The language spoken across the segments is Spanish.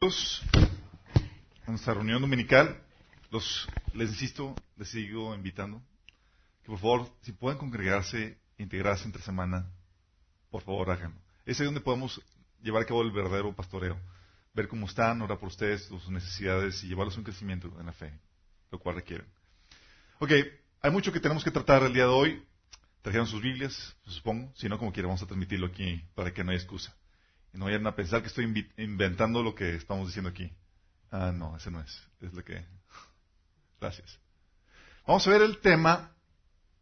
en nuestra reunión dominical, les insisto, les sigo invitando, que por favor, si pueden congregarse, integrarse entre semana, por favor háganlo. Es ahí donde podemos llevar a cabo el verdadero pastoreo, ver cómo están, orar por ustedes, sus necesidades y llevarlos a un crecimiento en la fe, lo cual requieren. Ok, hay mucho que tenemos que tratar el día de hoy. Trajeron sus Biblias, supongo, si no, como quiera, vamos a transmitirlo aquí para que no haya excusa. No vayan a pensar que estoy inventando lo que estamos diciendo aquí. Ah, no, ese no es. Es lo que. Gracias. Vamos a ver el tema.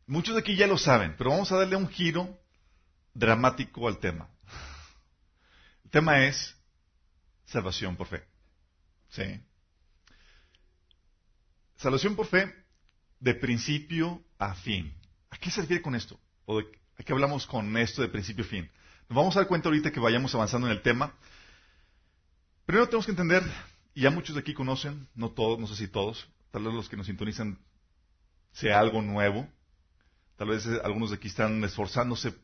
Muchos de aquí ya lo saben, pero vamos a darle un giro dramático al tema. El tema es salvación por fe. ¿Sí? Salvación por fe de principio a fin. ¿A qué se refiere con esto? ¿O ¿A qué hablamos con esto de principio a fin? Vamos a dar cuenta ahorita que vayamos avanzando en el tema. Primero tenemos que entender, y ya muchos de aquí conocen, no todos, no sé si todos, tal vez los que nos sintonizan sea algo nuevo, tal vez eh, algunos de aquí están esforzándose,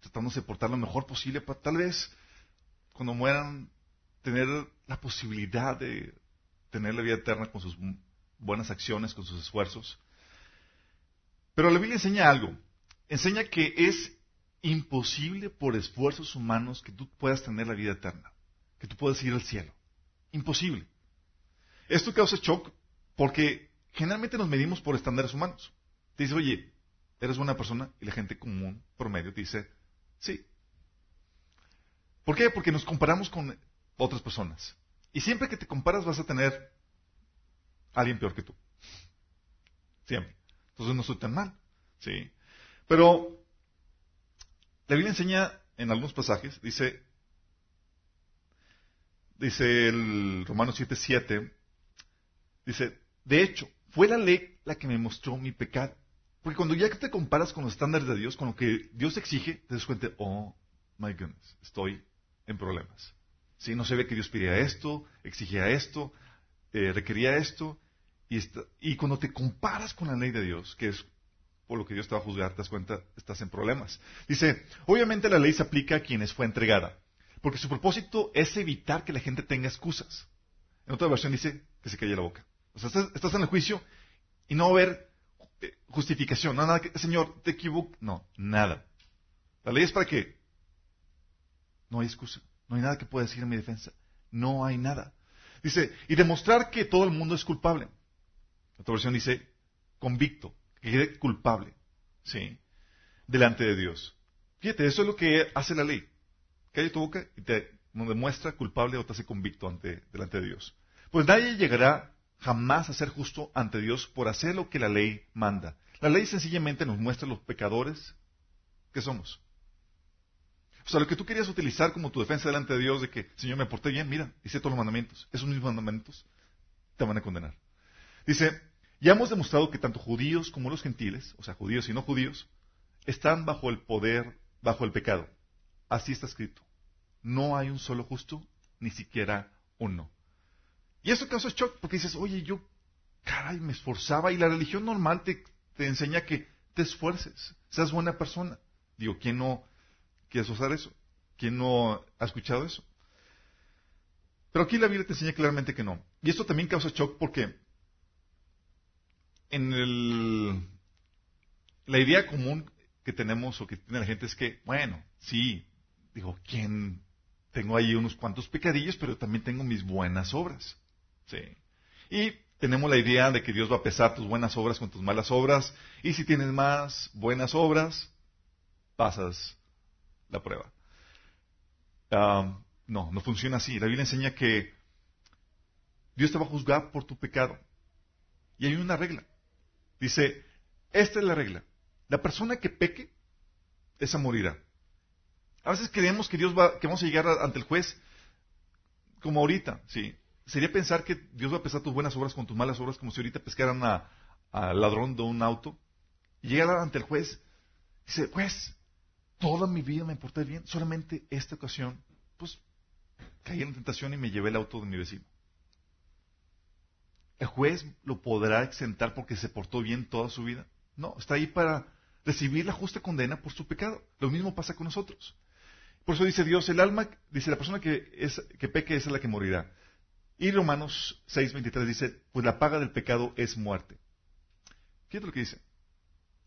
tratándose de portar lo mejor posible para tal vez cuando mueran tener la posibilidad de tener la vida eterna con sus buenas acciones, con sus esfuerzos. Pero la Biblia enseña algo. Enseña que es imposible por esfuerzos humanos que tú puedas tener la vida eterna, que tú puedas ir al cielo. Imposible. Esto causa shock porque generalmente nos medimos por estándares humanos. Te dice, oye, eres buena persona y la gente común, promedio, te dice, sí. ¿Por qué? Porque nos comparamos con otras personas. Y siempre que te comparas vas a tener a alguien peor que tú. Siempre. Entonces no soy tan mal. Sí. Pero la Biblia enseña en algunos pasajes, dice, dice el Romanos 7:7, dice, de hecho, fue la ley la que me mostró mi pecado. Porque cuando ya que te comparas con los estándares de Dios, con lo que Dios exige, te das cuenta, oh, my goodness, estoy en problemas. ¿Sí? No se ve que Dios pedía esto, exigía esto, eh, requería esto, y, y cuando te comparas con la ley de Dios, que es por lo que Dios te va a juzgar, te das cuenta, estás en problemas. Dice, obviamente la ley se aplica a quienes fue entregada, porque su propósito es evitar que la gente tenga excusas. En otra versión dice que se calle la boca. O sea, estás, en el juicio y no va a haber eh, justificación, no nada que, Señor, te equivoco, no, nada. La ley es para que no hay excusa, no hay nada que pueda decir en mi defensa, no hay nada. Dice, y demostrar que todo el mundo es culpable. Otra versión dice, convicto, que quede culpable, ¿sí? Delante de Dios. Fíjate, eso es lo que hace la ley. Calle tu boca y te demuestra culpable o te hace convicto ante, delante de Dios. Pues nadie llegará jamás a ser justo ante Dios por hacer lo que la ley manda. La ley sencillamente nos muestra los pecadores que somos. O sea, lo que tú querías utilizar como tu defensa delante de Dios de que, Señor, me porté bien, mira, hice todos los mandamientos. Esos mismos mandamientos te van a condenar. Dice, ya hemos demostrado que tanto judíos como los gentiles, o sea, judíos y no judíos, están bajo el poder, bajo el pecado. Así está escrito. No hay un solo justo, ni siquiera uno. Y eso causa shock porque dices, oye, yo, caray, me esforzaba y la religión normal te, te enseña que te esfuerces, seas buena persona. Digo, ¿quién no quiere usar eso? ¿Quién no ha escuchado eso? Pero aquí la Biblia te enseña claramente que no. Y esto también causa shock porque en el, la idea común que tenemos o que tiene la gente es que, bueno, sí, digo, ¿quién? Tengo ahí unos cuantos pecadillos, pero también tengo mis buenas obras. Sí. Y tenemos la idea de que Dios va a pesar tus buenas obras con tus malas obras, y si tienes más buenas obras, pasas la prueba. Ah, no, no funciona así. La Biblia enseña que Dios te va a juzgar por tu pecado. Y hay una regla. Dice, esta es la regla. La persona que peque, esa morirá. A veces creemos que Dios va, que vamos a llegar ante el juez como ahorita, ¿sí? Sería pensar que Dios va a pesar tus buenas obras con tus malas obras, como si ahorita pescaran al ladrón de un auto. Y ante el juez, dice, juez, toda mi vida me porté bien, solamente esta ocasión, pues caí en tentación y me llevé el auto de mi vecino. ¿El juez lo podrá exentar porque se portó bien toda su vida? No, está ahí para recibir la justa condena por su pecado. Lo mismo pasa con nosotros. Por eso dice Dios, el alma, dice la persona que, es, que peque es la que morirá. Y Romanos 6:23 dice, pues la paga del pecado es muerte. Fíjate lo que dice.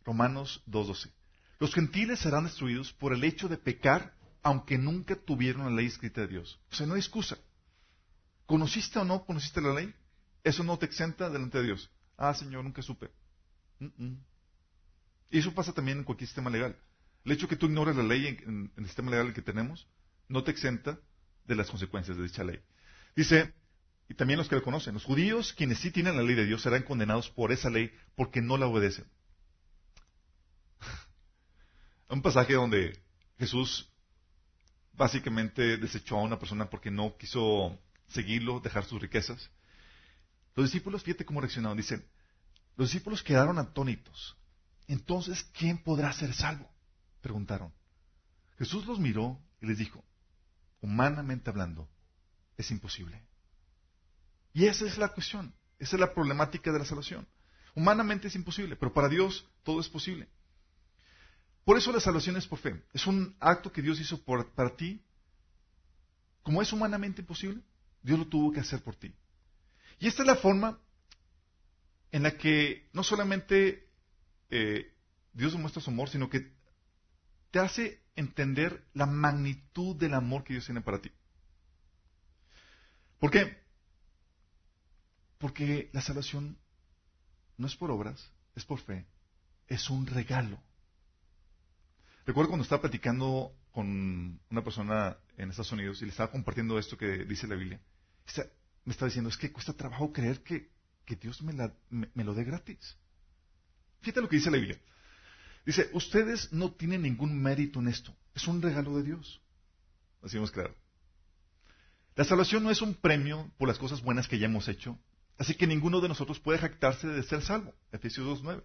Romanos 2:12. Los gentiles serán destruidos por el hecho de pecar, aunque nunca tuvieron la ley escrita de Dios. O sea, no hay excusa. ¿Conociste o no conociste la ley? Eso no te exenta delante de Dios. Ah, Señor, nunca supe. Y eso pasa también en cualquier sistema legal. El hecho de que tú ignores la ley en, el sistema legal que tenemos no te exenta de las consecuencias de dicha ley. Dice, y también los que lo conocen, los judíos, quienes sí tienen la ley de Dios, serán condenados por esa ley porque no la obedecen. Un pasaje donde Jesús básicamente desechó a una persona porque no quiso seguirlo, dejar sus riquezas. Los discípulos, fíjate cómo reaccionaron. Dicen, los discípulos quedaron atónitos. Entonces, ¿quién podrá ser salvo? Preguntaron. Jesús los miró y les dijo, humanamente hablando, es imposible. Y esa es la cuestión, esa es la problemática de la salvación. Humanamente es imposible, pero para Dios todo es posible. Por eso la salvación es por fe. Es un acto que Dios hizo para ti. Como es humanamente imposible, Dios lo tuvo que hacer por ti. Y esta es la forma en la que no solamente eh, Dios demuestra su amor, sino que te hace entender la magnitud del amor que Dios tiene para ti. ¿Por qué? Porque la salvación no es por obras, es por fe, es un regalo. Recuerdo cuando estaba platicando con una persona en Estados Unidos y le estaba compartiendo esto que dice la Biblia. Me estaba diciendo, es que cuesta trabajo creer que, Dios me, me lo dé gratis. Fíjate lo que dice la Biblia. Dice, ustedes no tienen ningún mérito en esto. Es un regalo de Dios. Así hemos creado. La salvación no es un premio por las cosas buenas que ya hemos hecho. Así que ninguno de nosotros puede jactarse de ser salvo. Efesios 2.9.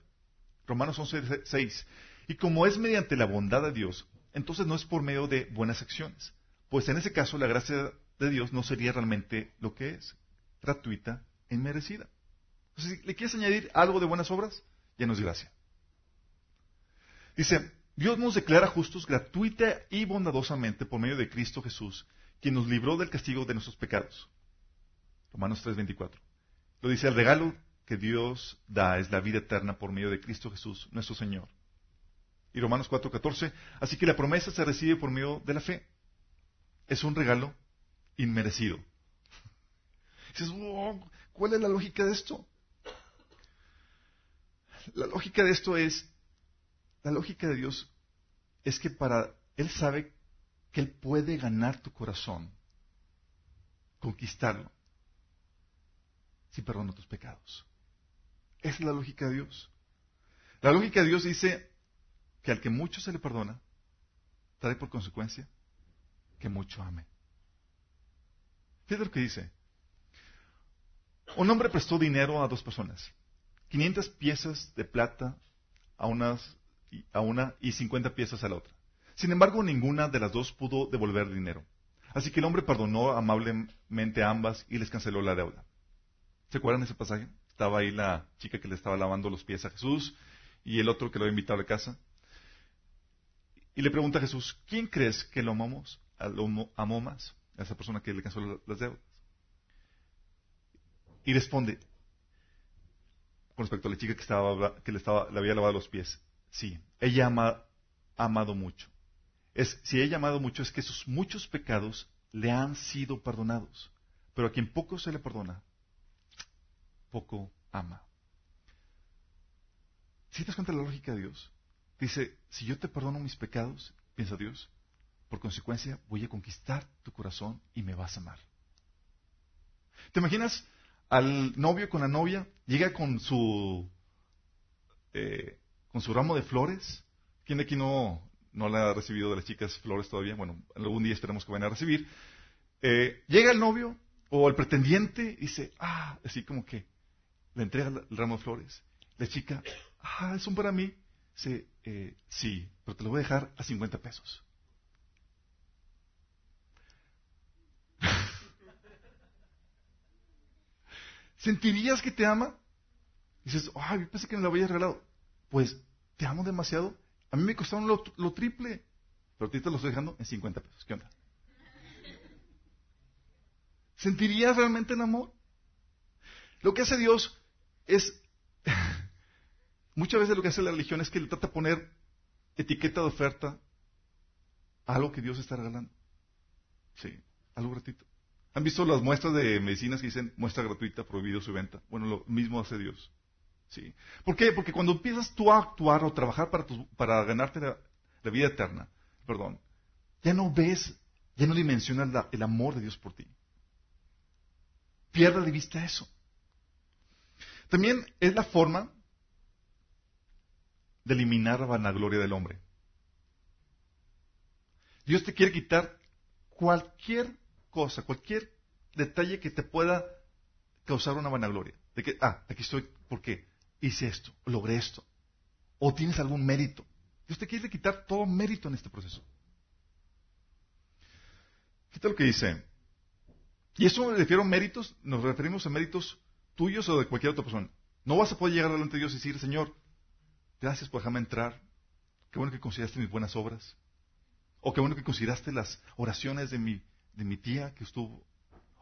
Romanos 11.6. Y como es mediante la bondad de Dios, entonces no es por medio de buenas acciones. Pues en ese caso la gracia de Dios no sería realmente lo que es. Gratuita e inmerecida. Entonces, si le quieres añadir algo de buenas obras, ya no es gracia. Dice, Dios nos declara justos gratuita y bondadosamente por medio de Cristo Jesús, quien nos libró del castigo de nuestros pecados. Romanos 3:24. Lo dice, el regalo que Dios da es la vida eterna por medio de Cristo Jesús, nuestro Señor. Y Romanos 4:14, así que la promesa se recibe por medio de la fe. Es un regalo inmerecido. Dices, ¿cuál es la lógica de esto? La lógica de esto es la lógica de Dios es que para Él sabe que Él puede ganar tu corazón, conquistarlo, si perdona tus pecados. Esa es la lógica de Dios. La lógica de Dios dice que al que mucho se le perdona, trae por consecuencia que mucho ame. Fíjate lo que dice. Un hombre prestó dinero a dos personas, 500 piezas de plata a unas una y 50 piezas a la otra. Sin embargo, ninguna de las dos pudo devolver dinero. Así que el hombre perdonó amablemente a ambas y les canceló la deuda. ¿Se acuerdan de ese pasaje? Estaba ahí la chica que le estaba lavando los pies a Jesús y el otro que lo había invitado a la casa. Y le pregunta a Jesús, ¿quién crees que lo amamos? Lo amó más, a esa persona que le canceló las deudas. Y responde, con respecto a la chica que, estaba, que le, estaba, le había lavado los pies, Sí, ella ha amado mucho. Es, si ella ha amado mucho es que sus muchos pecados le han sido perdonados. Pero a quien poco se le perdona, poco ama. Si te das cuenta de la lógica de Dios, dice, si yo te perdono mis pecados, piensa Dios, por consecuencia voy a conquistar tu corazón y me vas a amar. ¿Te imaginas al novio con la novia? Llega con su eh, con su ramo de flores. ¿Quién de aquí no, no le ha recibido de las chicas flores todavía? Bueno, algún día esperemos que vayan a recibir. Eh, llega el novio o el pretendiente y dice, ah, así como que le entrega el ramo de flores. La chica, ah, es un para mí. Dice, eh, sí, pero te lo voy a dejar a 50 pesos. ¿Sentirías que te ama? dices, ay, yo pensé que me lo había regalado pues te amo demasiado. A mí me costaron lo, triple, pero a ti te lo estoy dejando en 50 pesos. ¿Qué onda? ¿Sentirías realmente el amor? Lo que hace Dios es, muchas veces lo que hace la religión es que le trata de poner etiqueta de oferta a algo que Dios está regalando. Sí, algo gratuito. ¿Han visto las muestras de medicinas que dicen muestra gratuita, prohibido su venta? Bueno, lo mismo hace Dios. ¿Sí? ¿Por qué? Porque cuando empiezas tú a actuar o trabajar para, para ganarte la, vida eterna, perdón, ya no ves, ya no dimensionas el amor de Dios por ti. Pierde de vista eso. También es la forma de eliminar la vanagloria del hombre. Dios te quiere quitar cualquier cosa, cualquier detalle que te pueda causar una vanagloria. De que, ah, aquí estoy, ¿por qué? Hice esto, logré esto. O tienes algún mérito. Dios te quiere quitar todo mérito en este proceso. Fíjate lo que dice. Y eso me refiero a méritos, nos referimos a méritos tuyos o de cualquier otra persona. No vas a poder llegar delante de Dios y decir, Señor, gracias por dejarme entrar. Qué bueno que consideraste mis buenas obras. O qué bueno que consideraste las oraciones de mi, de mi tía que estuvo.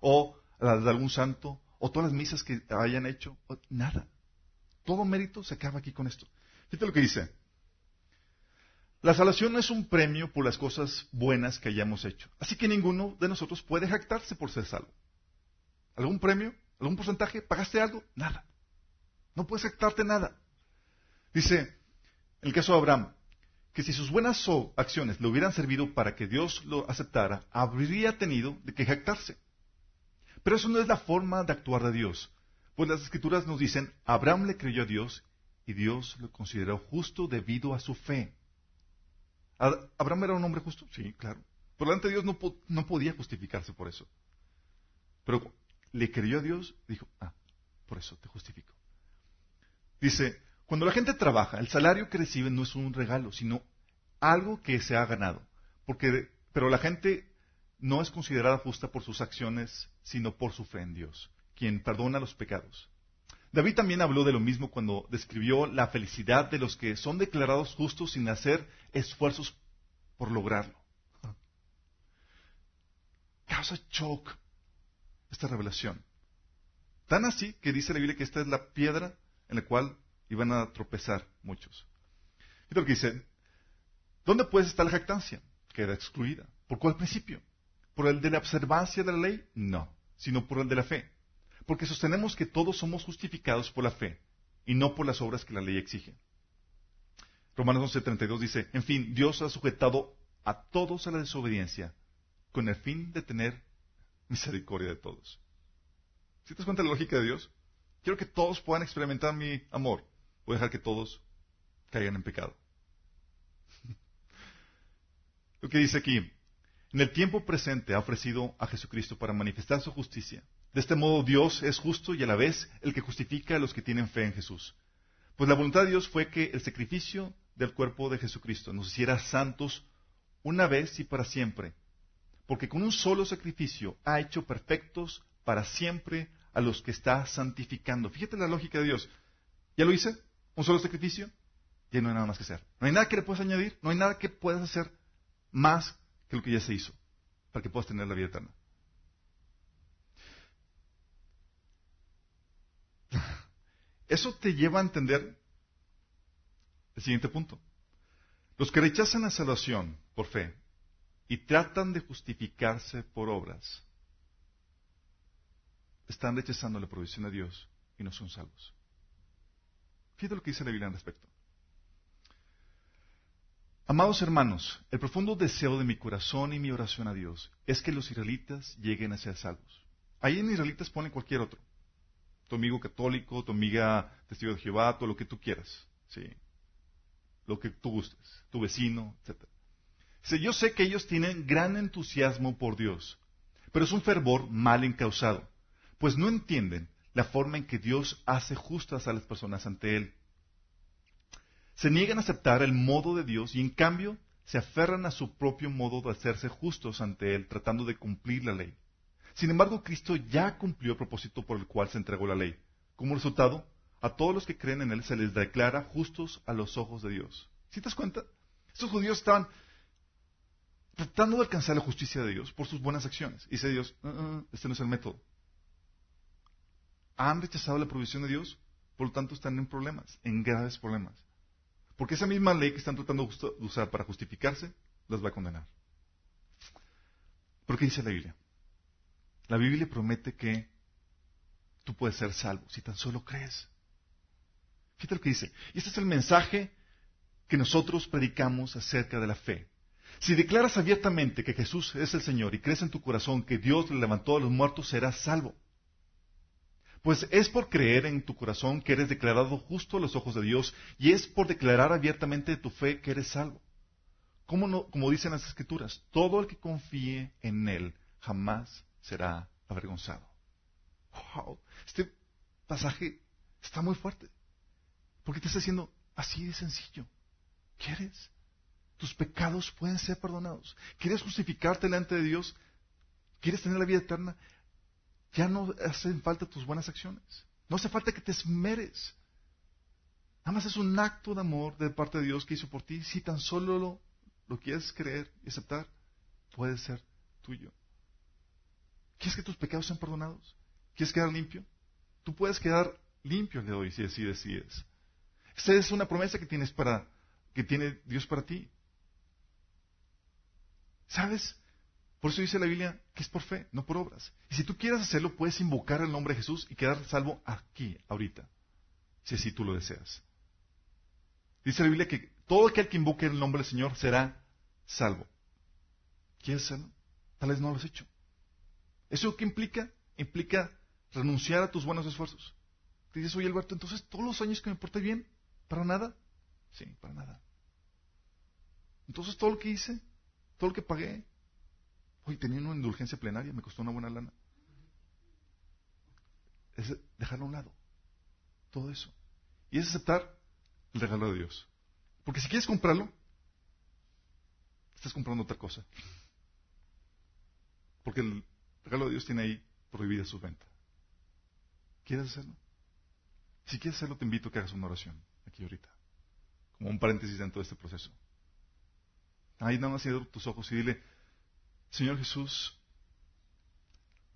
O las de algún santo. O todas las misas que hayan hecho. nada. Todo mérito se acaba aquí con esto. Fíjate lo que dice. La salvación no es un premio por las cosas buenas que hayamos hecho. Así que ninguno de nosotros puede jactarse por ser salvo. ¿Algún premio? ¿Algún porcentaje? ¿Pagaste algo? Nada. No puedes jactarte nada. Dice, el caso de Abraham, que si sus buenas acciones le hubieran servido para que Dios lo aceptara, habría tenido de que jactarse. Pero eso no es la forma de actuar de Dios. Pues las escrituras nos dicen, Abraham le creyó a Dios y Dios lo consideró justo debido a su fe. ¿Abraham era un hombre justo? Sí, claro. Por delante de Dios no, no podía justificarse por eso. Pero le creyó a Dios, dijo, ah, por eso te justifico. Dice, cuando la gente trabaja, el salario que recibe no es un regalo, sino algo que se ha ganado. Porque, pero la gente no es considerada justa por sus acciones, sino por su fe en Dios, quien perdona los pecados. David también habló de lo mismo cuando describió la felicidad de los que son declarados justos sin hacer esfuerzos por lograrlo. Causa shock esta revelación. Tan así que dice la Biblia que esta es la piedra en la cual iban a tropezar muchos. Y lo dice, ¿dónde puede estar la jactancia? Queda excluida. ¿Por cuál principio? ¿Por el de la observancia de la ley? No, sino por el de la fe. Porque sostenemos que todos somos justificados por la fe y no por las obras que la ley exige. Romanos 11:32 dice, en fin, Dios ha sujetado a todos a la desobediencia con el fin de tener misericordia de todos. ¿Si te das cuenta de la lógica de Dios? Quiero que todos puedan experimentar mi amor. Dejar que todos caigan en pecado. Lo que dice aquí, en el tiempo presente ha ofrecido a Jesucristo para manifestar su justicia. De este modo Dios es justo y a la vez el que justifica a los que tienen fe en Jesús. Pues la voluntad de Dios fue que el sacrificio del cuerpo de Jesucristo nos hiciera santos una vez y para siempre, porque con un solo sacrificio ha hecho perfectos para siempre a los que está santificando. Fíjate la lógica de Dios. ¿Ya lo hice? ¿Un solo sacrificio? Ya no hay nada más que hacer. No hay nada que le puedas añadir, no hay nada que puedas hacer más que lo que ya se hizo para que puedas tener la vida eterna. Eso te lleva a entender el siguiente punto. Los que rechazan la salvación por fe y tratan de justificarse por obras, están rechazando la provisión de Dios y no son salvos. Fíjate lo que dice la Biblia al respecto. Amados hermanos, el profundo deseo de mi corazón y mi oración a Dios es que los israelitas lleguen a ser salvos. Ahí en israelitas ponen cualquier otro. Tu amigo católico, tu amiga testigo de Jehová, todo lo que tú quieras. Sí. Lo que tú gustes. Tu vecino, etc. yo sé que ellos tienen gran entusiasmo por Dios, pero es un fervor mal encausado, pues no entienden la forma en que Dios hace justas a las personas ante Él. Se niegan a aceptar el modo de Dios y en cambio se aferran a su propio modo de hacerse justos ante Él, tratando de cumplir la ley. Sin embargo, Cristo ya cumplió el propósito por el cual se entregó la ley. Como resultado, a todos los que creen en Él se les declara justos a los ojos de Dios. ¿Sí te das cuenta? Estos judíos estaban tratando de alcanzar la justicia de Dios por sus buenas acciones. Y dice Dios, "Ah, ah, este no es el método. Han rechazado la provisión de Dios, por lo tanto están en problemas, en graves problemas. Porque esa misma ley que están tratando de usar para justificarse, las va a condenar. ¿Por qué dice la Biblia? La Biblia promete que tú puedes ser salvo si tan solo crees. Fíjate lo que dice. Y este es el mensaje que nosotros predicamos acerca de la fe. Si declaras abiertamente que Jesús es el Señor y crees en tu corazón que Dios le levantó a los muertos, serás salvo. Pues es por creer en tu corazón que eres declarado justo a los ojos de Dios y es por declarar abiertamente tu fe que eres salvo. Como, no, como dicen las Escrituras, todo el que confíe en Él jamás será avergonzado. Wow, este pasaje está muy fuerte. Porque te está diciendo así de sencillo. ¿Quieres? Tus pecados pueden ser perdonados. ¿Quieres justificarte delante de Dios? ¿Quieres tener la vida eterna? Ya no hacen falta tus buenas acciones. No hace falta que te esmeres. Nada más es un acto de amor de parte de Dios que hizo por ti. Si tan solo lo, lo quieres creer y aceptar, puede ser tuyo. ¿Quieres que tus pecados sean perdonados? ¿Quieres quedar limpio? Tú puedes quedar limpio el de hoy si así decides. Esa es una promesa que tienes para, que tiene Dios para ti. ¿Sabes? Por eso dice la Biblia que es por fe, no por obras. Y si tú quieres hacerlo, puedes invocar el nombre de Jesús y quedar salvo aquí, ahorita, si así tú lo deseas. Dice la Biblia que todo aquel que invoque el nombre del Señor será salvo. ¿Quieres hacerlo? Tal vez no lo has hecho. ¿Eso qué implica? Implica renunciar a tus buenos esfuerzos. Te dices, oye Alberto, entonces todos los años que me porté bien, ¿para nada? Sí, para nada. Entonces todo lo que hice, todo lo que pagué, hoy tenía una indulgencia plenaria, me costó una buena lana. Es dejarlo a un lado. Todo eso. Y es aceptar el regalo de Dios. Porque si quieres comprarlo, estás comprando otra cosa. Porque el regalo de Dios tiene ahí prohibida su venta. ¿Quieres hacerlo? Si quieres hacerlo, te invito a que hagas una oración aquí ahorita. Como un paréntesis dentro de este proceso. Ahí nada más cierra tus ojos y dile, Señor Jesús,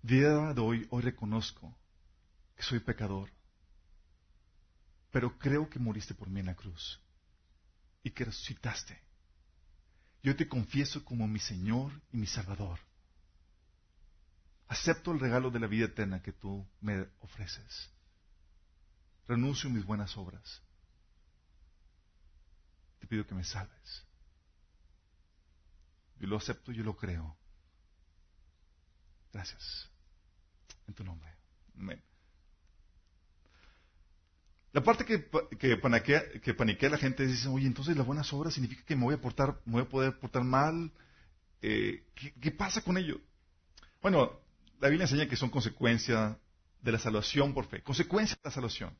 día de hoy, hoy reconozco que soy pecador, pero creo que moriste por mí en la cruz y que resucitaste. Yo te confieso como mi Señor y mi Salvador. Acepto el regalo de la vida eterna que tú me ofreces. Renuncio a mis buenas obras. Te pido que me salves. Yo lo acepto, yo lo creo. Gracias. En tu nombre. Amén. La parte que, que, paniquea, que la gente dice, oye, entonces las buenas obras significa que me voy a portar, me voy a poder portar mal. Eh, ¿qué, ¿Qué pasa con ello? Bueno, la Biblia enseña que son consecuencia de la salvación por fe, consecuencia de la salvación.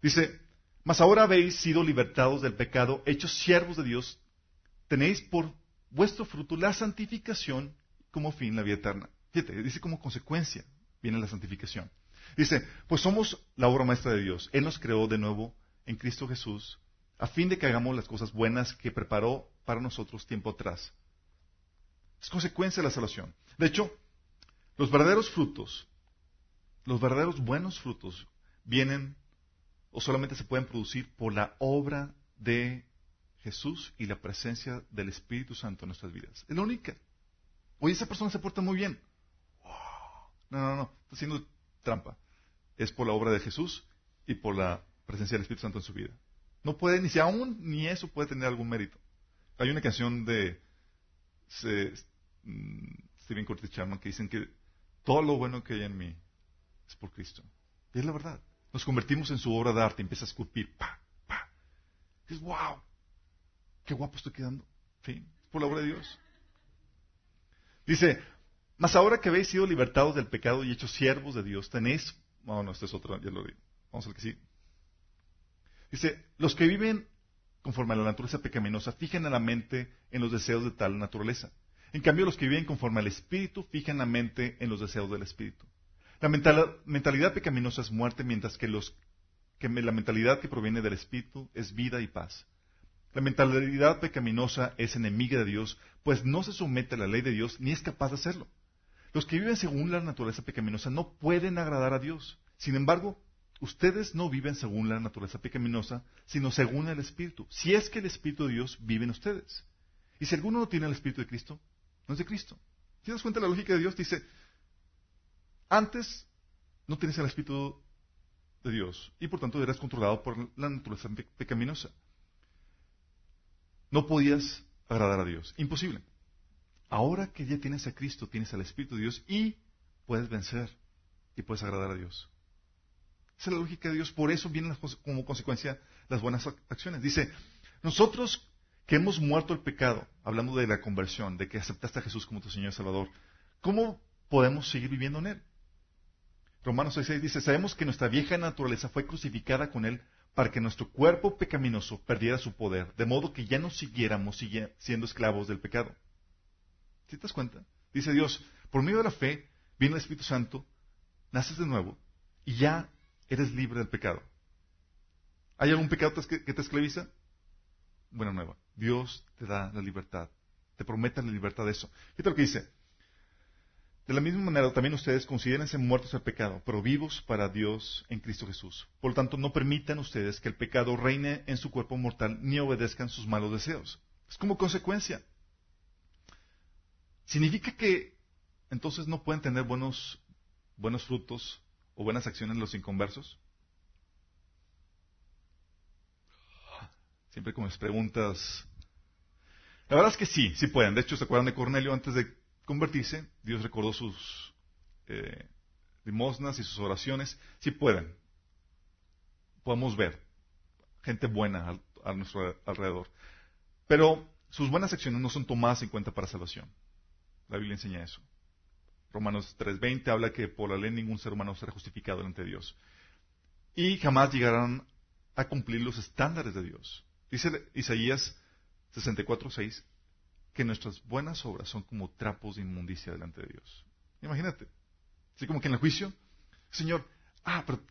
Dice, mas ahora habéis sido libertados del pecado, hechos siervos de Dios, tenéis por vuestro fruto la santificación como fin la vida eterna. Fíjate, dice como consecuencia viene la santificación. Dice, pues somos la obra maestra de Dios. Él nos creó de nuevo en Cristo Jesús a fin de que hagamos las cosas buenas que preparó para nosotros tiempo atrás. Es consecuencia de la salvación. De hecho, los verdaderos frutos, los verdaderos buenos frutos, vienen o solamente se pueden producir por la obra de Jesús y la presencia del Espíritu Santo en nuestras vidas. Es la única. Oye, esa persona se porta muy bien. No, no, no, está haciendo trampa. Es por la obra de Jesús y por la presencia del Espíritu Santo en su vida. No puede, ni si aún ni eso puede tener algún mérito. Hay una canción de mm, Steven Curtis Chapman que dicen que todo lo bueno que hay en mí es por Cristo. Y es la verdad. Nos convertimos en su obra de arte, empieza a escupir, pa, pa. Y wow, qué guapo estoy quedando. Fin, es por la obra de Dios. Dice, mas ahora que habéis sido libertados del pecado y hechos siervos de Dios, tenéis, no, no, este es otro, ya lo digo. Vamos al que sí. Dice, los que viven conforme a la naturaleza pecaminosa fijan la mente en los deseos de tal naturaleza. En cambio, los que viven conforme al Espíritu fijan la mente en los deseos del Espíritu. La mentalidad pecaminosa es muerte, mientras que, los, que la mentalidad que proviene del Espíritu es vida y paz. La mentalidad pecaminosa es enemiga de Dios, pues no se somete a la ley de Dios ni es capaz de hacerlo. Los que viven según la naturaleza pecaminosa no pueden agradar a Dios. Sin embargo, ustedes no viven según la naturaleza pecaminosa, sino según el Espíritu. Si es que el Espíritu de Dios vive en ustedes. Y si alguno no tiene el Espíritu de Cristo, no es de Cristo. ¿Te das cuenta de la lógica de Dios? Dice, antes no tienes el Espíritu de Dios y por tanto eras controlado por la naturaleza pecaminosa. No podías agradar a Dios. Imposible. Ahora que ya tienes a Cristo, tienes al Espíritu de Dios y puedes vencer y puedes agradar a Dios. Esa es la lógica de Dios. Por eso vienen como consecuencia las buenas acciones. Dice, nosotros que hemos muerto el pecado, hablando de la conversión, de que aceptaste a Jesús como tu Señor y Salvador, ¿cómo podemos seguir viviendo en Él? Romanos 6.6 dice, sabemos que nuestra vieja naturaleza fue crucificada con Él para que nuestro cuerpo pecaminoso perdiera su poder, de modo que ya no siguiéramos siendo esclavos del pecado. ¿Sí te das cuenta? Dice Dios, por medio de la fe, viene el Espíritu Santo, naces de nuevo y ya eres libre del pecado. ¿Hay algún pecado que te esclaviza? Buena nueva. Dios te da la libertad. Te promete la libertad de eso. Fíjate lo que dice. De la misma manera, también ustedes considérense muertos al pecado, pero vivos para Dios en Cristo Jesús. Por lo tanto, no permitan ustedes que el pecado reine en su cuerpo mortal ni obedezcan sus malos deseos. Es como consecuencia. ¿Significa que entonces no pueden tener buenos, buenos frutos o buenas acciones los inconversos? Siempre con mis preguntas. La verdad es que sí, sí pueden. De hecho, ¿se acuerdan de Cornelio antes de convertirse? Dios recordó sus eh, limosnas y sus oraciones. Sí pueden. Podemos ver gente buena a, nuestro alrededor. Pero sus buenas acciones no son tomadas en cuenta para salvación. La Biblia enseña eso. Romanos 3:20 habla que por la ley ningún ser humano será justificado delante de Dios. Y jamás llegarán a cumplir los estándares de Dios. Dice Isaías 64.6 que nuestras buenas obras son como trapos de inmundicia delante de Dios. Imagínate. Así como que en el juicio, Señor, ah, pero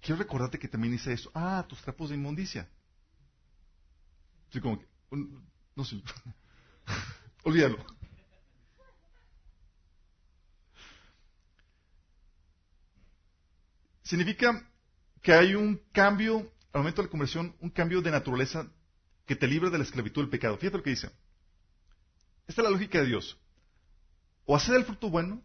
quiero recordarte que también dice eso. Ah, tus trapos de inmundicia. Así como que, no sé, olvídalo. Significa que hay un cambio al momento de la conversión, un cambio de naturaleza que te libra de la esclavitud del pecado. Fíjate lo que dice. Esta es la lógica de Dios. O hacer el fruto bueno,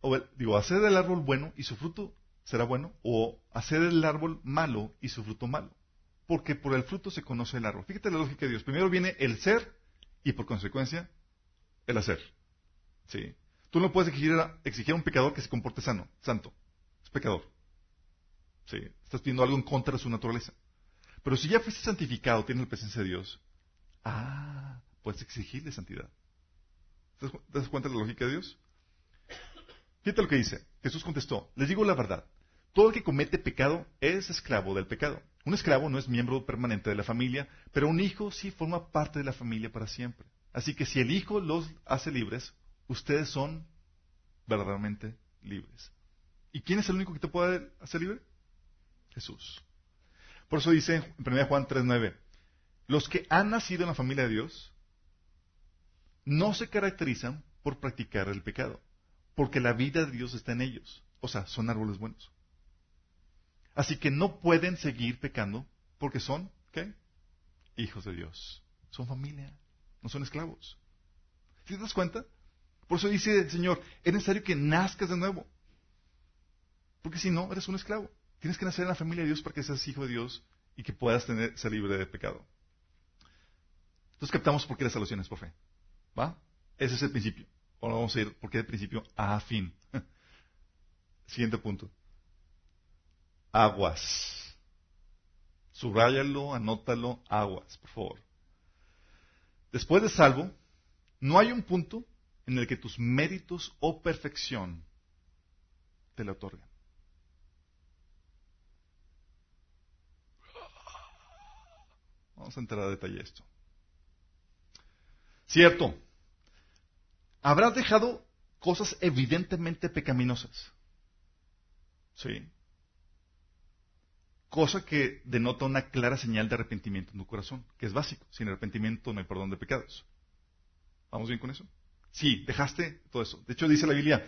o digo, hacer el árbol bueno y su fruto será bueno, o hacer el árbol malo y su fruto malo. Porque por el fruto se conoce el árbol. Fíjate la lógica de Dios. Primero viene el ser y por consecuencia el hacer. ¿Sí? Tú no puedes exigir a, exigir a un pecador que se comporte sano, santo. Es pecador. ¿Sí? Estás pidiendo algo en contra de su naturaleza. Pero si ya fuiste santificado, tienes la presencia de Dios, ah, puedes exigirle santidad. ¿Te das cuenta de la lógica de Dios? Fíjate lo que dice. Jesús contestó, les digo la verdad. Todo el que comete pecado es esclavo del pecado. Un esclavo no es miembro permanente de la familia, pero un hijo sí forma parte de la familia para siempre. Así que si el hijo los hace libres, ustedes son verdaderamente libres. ¿Y quién es el único que te puede hacer libre? Jesús. Por eso dice en 1 Juan 3.9, los que han nacido en la familia de Dios no se caracterizan por practicar el pecado, porque la vida de Dios está en ellos. O sea, son árboles buenos. Así que no pueden seguir pecando porque son, ¿qué? Hijos de Dios. Son familia, no son esclavos. ¿Sí te das cuenta? Por eso dice el Señor, es necesario que nazcas de nuevo. Porque si no, eres un esclavo. Tienes que nacer en la familia de Dios para que seas hijo de Dios y que puedas tener, ser libre de pecado. Entonces captamos por qué la salvación es por fe. ¿Va? Ese es el principio. Ahora vamos a ir por qué el principio a fin. Siguiente punto. Aguas. Subráyalo, anótalo, aguas, por favor. Después de salvo, no hay un punto en el que tus méritos o perfección te lo otorguen. Vamos a entrar a detalle esto. Cierto, habrás dejado cosas evidentemente pecaminosas. ¿Sí? cosa que denota una clara señal de arrepentimiento en tu corazón, que es básico. Sin arrepentimiento no hay perdón de pecados. ¿Vamos bien con eso? Sí, dejaste todo eso. De hecho, dice la Biblia,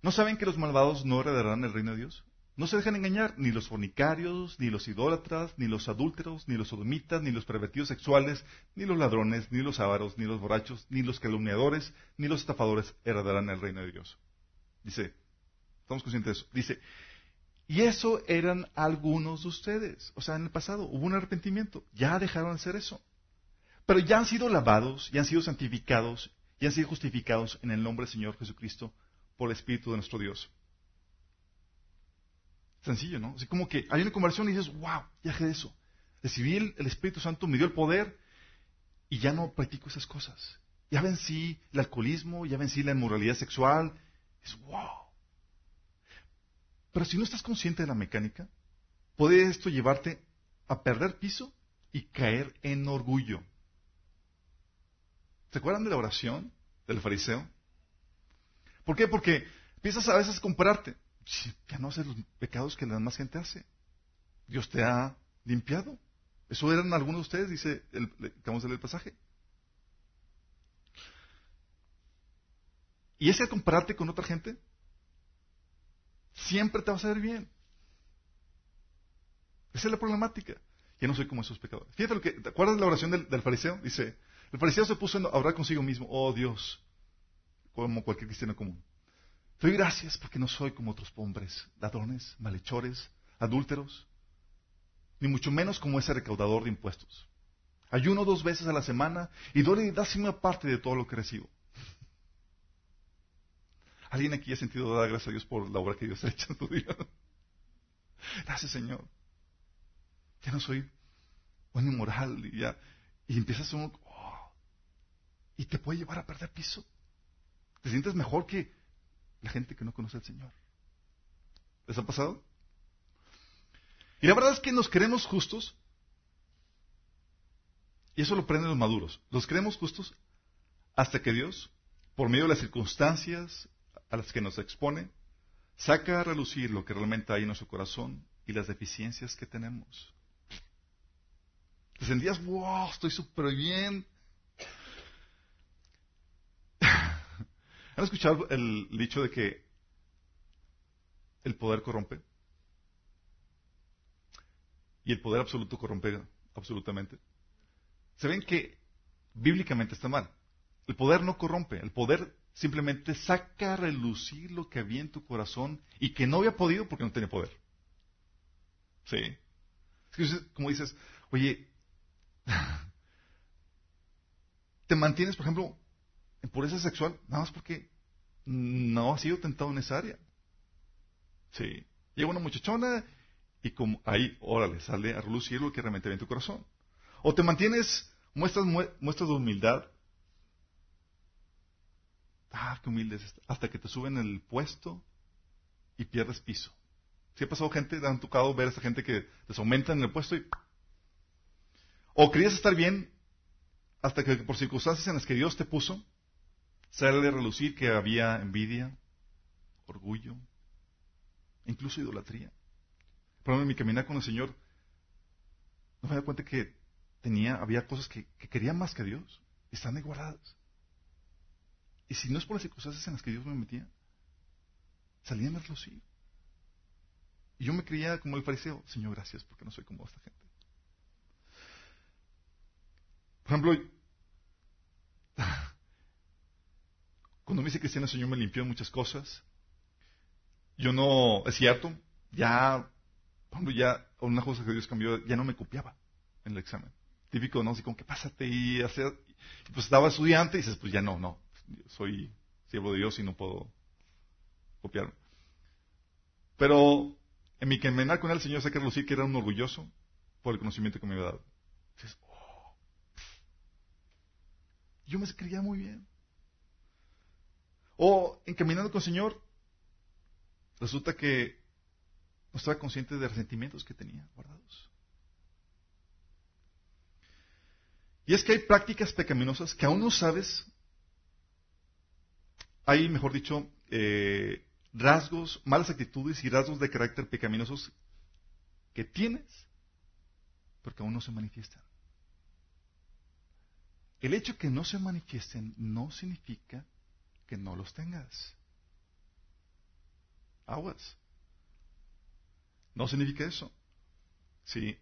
¿no saben que los malvados no heredarán el reino de Dios? No se dejan engañar ni los fornicarios, ni los idólatras, ni los adúlteros, ni los sodomitas, ni los pervertidos sexuales, ni los ladrones, ni los ávaros, ni los borrachos, ni los calumniadores, ni los estafadores heredarán el reino de Dios. Dice, estamos conscientes de eso. Dice, y eso eran algunos de ustedes. O sea, en el pasado hubo un arrepentimiento. Ya dejaron de hacer eso. Pero ya han sido lavados, ya han sido santificados, ya han sido justificados en el nombre del Señor Jesucristo por el Espíritu de nuestro Dios. Sencillo, ¿no? Así como que hay una conversión y dices, wow, ya dejé de eso. Recibí el, el Espíritu Santo, me dio el poder y ya no practico esas cosas. Ya vencí el alcoholismo, ya vencí la inmoralidad sexual. Es wow. Pero si no estás consciente de la mecánica, puede esto llevarte a perder piso y caer en orgullo. ¿Se acuerdan de la oración del fariseo? ¿Por qué? Porque empiezas a veces a compararte. Ya no haces los pecados que la demás gente hace. Dios te ha limpiado. Eso eran algunos de ustedes, dice, el, acabamos de leer el pasaje. Y ese compararte con otra gente, siempre te va a salir bien. Esa es la problemática. Ya no soy como esos pecadores. Fíjate lo que, ¿te acuerdas de la oración del, fariseo? Dice, el fariseo se puso a orar consigo mismo, oh Dios, como cualquier cristiano común. Doy gracias porque no soy como otros hombres, ladrones, malhechores, adúlteros, ni mucho menos como ese recaudador de impuestos. Ayuno dos veces a la semana y doy una parte de todo lo que recibo. ¿Alguien aquí ha sentido dar gracias a Dios por la obra que Dios ha hecho en tu vida? Gracias, Señor. Ya no soy buen inmoral y ya. Y empiezas uno, oh, y te puede llevar a perder piso. Te sientes mejor que la gente que no conoce al Señor. ¿Les ha pasado? Y la verdad es que nos creemos justos. Y eso lo prenden los maduros. Los creemos justos hasta que Dios, por medio de las circunstancias, a las que nos expone, saca a relucir lo que realmente hay en nuestro corazón y las deficiencias que tenemos. Te sentías, wow, estoy súper bien. ¿Han escuchado el dicho de que el poder corrompe? Y el poder absoluto corrompe absolutamente. Se ven que bíblicamente está mal. El poder no corrompe, el poder simplemente saca a relucir lo que había en tu corazón y que no había podido porque no tenía poder. ¿Sí? Es como dices, oye, te mantienes, por ejemplo, en pureza sexual, nada más porque no has sido tentado en esa área. Sí. Llega una muchachona y como ahí, órale, sale a relucir lo que realmente había en tu corazón. O te mantienes, muestras, muestras de humildad Ah, qué humilde es este. Hasta que te suben el puesto y pierdes piso. Si ha pasado gente, te han tocado ver a esa gente que les aumenta en el puesto y... O querías estar bien hasta que por circunstancias en las que Dios te puso, sale a relucir que había envidia, orgullo, incluso idolatría. Pero en mi caminar con el Señor, no me da cuenta que tenía, había cosas que, que quería más que Dios están ahí guardadas. Y si no es por las circunstancias en las que Dios me metía, salía a relucir. Y yo me creía como el fariseo, Señor, gracias porque no soy como esta gente. Por ejemplo, cuando me hice cristiano, el Señor me limpió muchas cosas. Yo no, es cierto, ya, cuando ya una cosa que Dios cambió, ya no me copiaba en el examen. Típico, ¿no? Así como que pásate y hacer, pues estaba estudiante y dices, pues ya no, no, soy siervo de Dios y no puedo copiarme. Pero en mi caminar con el Señor sé que relucir que era un orgulloso por el conocimiento que me había dado. Oh". Yo me creía muy bien. O en caminando con el Señor, resulta que no estaba consciente de resentimientos que tenía guardados. Y es que hay prácticas pecaminosas que aún no sabes hay, mejor dicho, eh, rasgos, malas actitudes y rasgos de carácter pecaminosos que tienes, porque aún no se manifiestan. El hecho que no se manifiesten no significa que no los tengas. Aguas. No significa eso. Sí.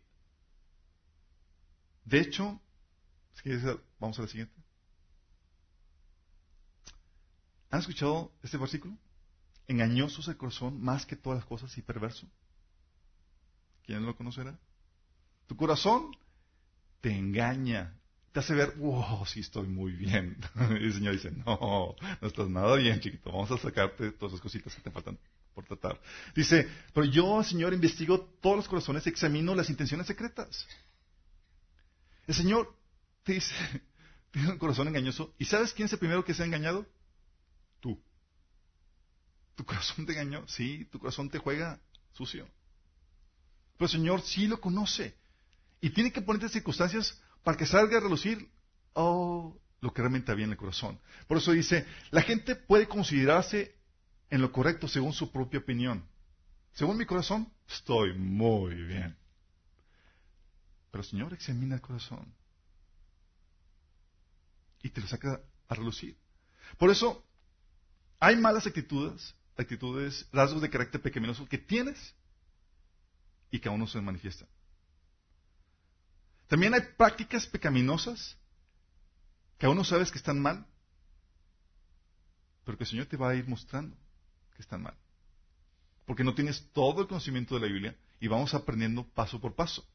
De hecho, vamos a la siguiente. ¿Han escuchado este versículo? Engañoso es el corazón más que todas las cosas y perverso. ¿Quién lo conocerá? Tu corazón te engaña, te hace ver, wow, sí estoy muy bien. Y el Señor dice, no, no estás nada bien, chiquito, vamos a sacarte todas las cositas que te faltan por tratar. Dice, pero yo, Señor, investigo todos los corazones, examino las intenciones secretas. El Señor te dice, tiene un corazón engañoso. ¿Y sabes quién es el primero que se ha engañado? Tú. ¿Tu corazón te engañó? Sí, tu corazón te juega sucio. Pero el Señor sí lo conoce. Y tiene que ponerte circunstancias para que salga a relucir oh, lo que realmente había en el corazón. Por eso dice, la gente puede considerarse en lo correcto según su propia opinión. Según mi corazón, estoy muy bien. Pero el Señor examina el corazón y te lo saca a relucir. Por eso, hay malas actitudes, actitudes, rasgos de carácter pecaminoso que tienes y que aún no se manifiestan. También hay prácticas pecaminosas que aún no sabes que están mal, pero que el Señor te va a ir mostrando que están mal. Porque no tienes todo el conocimiento de la Biblia y vamos aprendiendo paso por paso.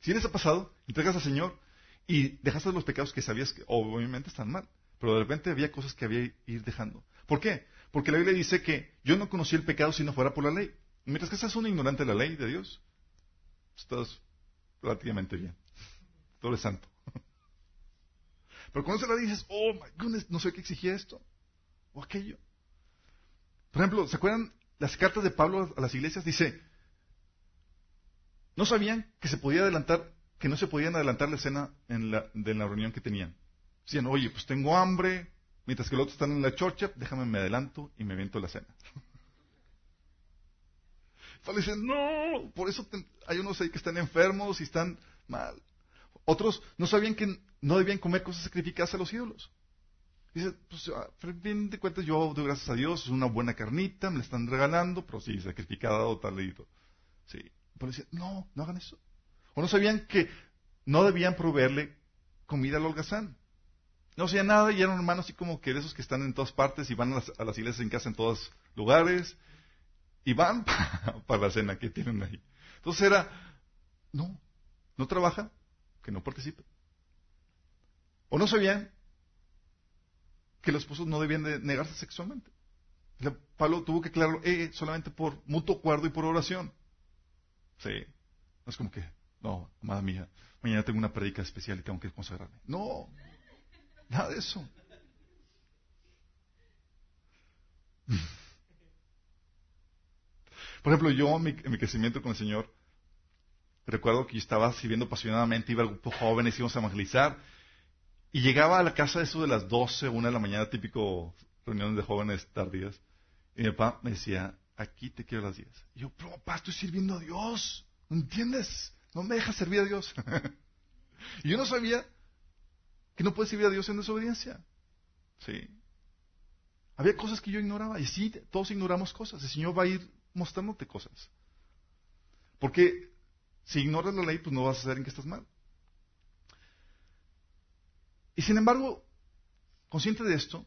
Si ha pasado, entregas al Señor y dejaste los pecados que sabías que obviamente están mal, pero de repente había cosas que había que ir dejando. ¿Por qué? Porque la Biblia dice que yo no conocí el pecado si no fuera por la ley. mientras que seas un ignorante de la ley de Dios, estás relativamente bien. Todo es santo. Pero cuando se la dices, oh my goodness, no sé qué exigía esto o aquello. Por ejemplo, ¿se acuerdan las cartas de Pablo a las iglesias? Dice, no sabían que se podía adelantar, que no se podían adelantar la escena en la, de la reunión que tenían. Decían, oye, pues tengo hambre, mientras que los otros están en la chorcha, déjame me adelanto y me viento la cena. Pablo no, por eso hay unos ahí que están enfermos y están mal. Otros no sabían que no debían comer cosas sacrificadas a los ídolos. Dice, pues, a fin de cuentas, yo doy gracias a Dios, es una buena carnita, me la están regalando, pero sí, sacrificada o tal y Sí. Pero decía, no, no hagan eso. O no sabían que no debían proveerle comida al holgazán. No hacían nada y eran hermanos así como que de esos que están en todas partes y van a las, a las iglesias en casa en todos lugares y van para la cena que tienen ahí. Entonces era, no, no trabaja, que no participe. O no sabían que los esposos no debían de negarse sexualmente. Pablo tuvo que aclararlo eh, solamente por mutuo acuerdo y por oración. Sí. No es como que, no, amada mía, mañana tengo una predica especial y tengo que consagrarme. No, nada de eso. Por ejemplo, yo en mi, crecimiento con el Señor, recuerdo que yo estaba sirviendo apasionadamente, iba al grupo jóvenes, íbamos a evangelizar, y llegaba a la casa eso de las 12, una de la mañana, típico reuniones de jóvenes tardías, y mi papá me decía, aquí te quiero las 10. Y yo, pero papá, estoy sirviendo a Dios, ¿no entiendes? No me dejas servir a Dios. y yo no sabía que no puedes servir a Dios en desobediencia. Sí. Había cosas que yo ignoraba, y sí, todos ignoramos cosas. El Señor va a ir mostrándote cosas. Porque si ignoras la ley, pues no vas a saber en qué estás mal. Y sin embargo, consciente de esto,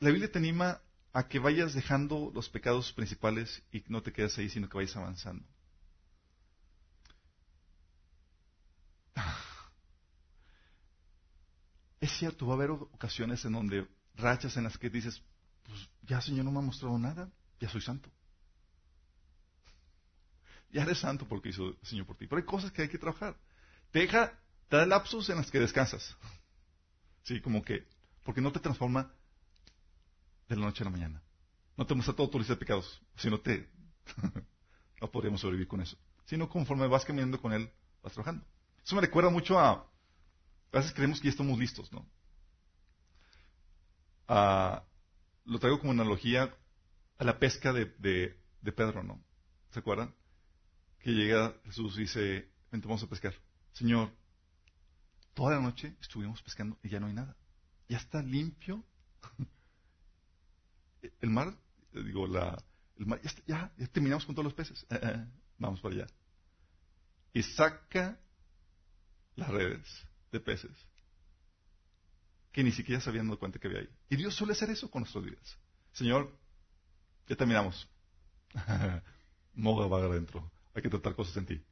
la Biblia te anima a que vayas dejando los pecados principales y no te quedes ahí, sino que vayas avanzando. Es cierto, va a haber ocasiones en donde rachas en las que dices, pues ya Señor no me ha mostrado nada, ya soy santo. Ya eres santo porque hizo el Señor por ti. Pero hay cosas que hay que trabajar. Deja, te da lapsos en las que descansas. Sí, como que, porque no te transforma de la noche a la mañana. No te muestra todo tu lista de pecados, sino te, no podríamos sobrevivir con eso. Sino conforme vas caminando con Él, vas trabajando. Eso me recuerda mucho a, a veces creemos que ya estamos listos, ¿no? lo traigo como analogía a la pesca de, de, Pedro, ¿no? ¿Se acuerdan? Que llega Jesús y dice, vente, vamos a pescar. Señor, toda la noche estuvimos pescando y ya no hay nada. Ya está limpio. el mar, digo, la, el mar, ya, terminamos con todos los peces. Eh, eh, vamos para allá. Y saca las redes de peces que ni siquiera se habían dado cuenta que había ahí. Y Dios suele hacer eso con nuestras vidas. Señor, ya terminamos. Moga va adentro. Hay que tratar cosas en ti.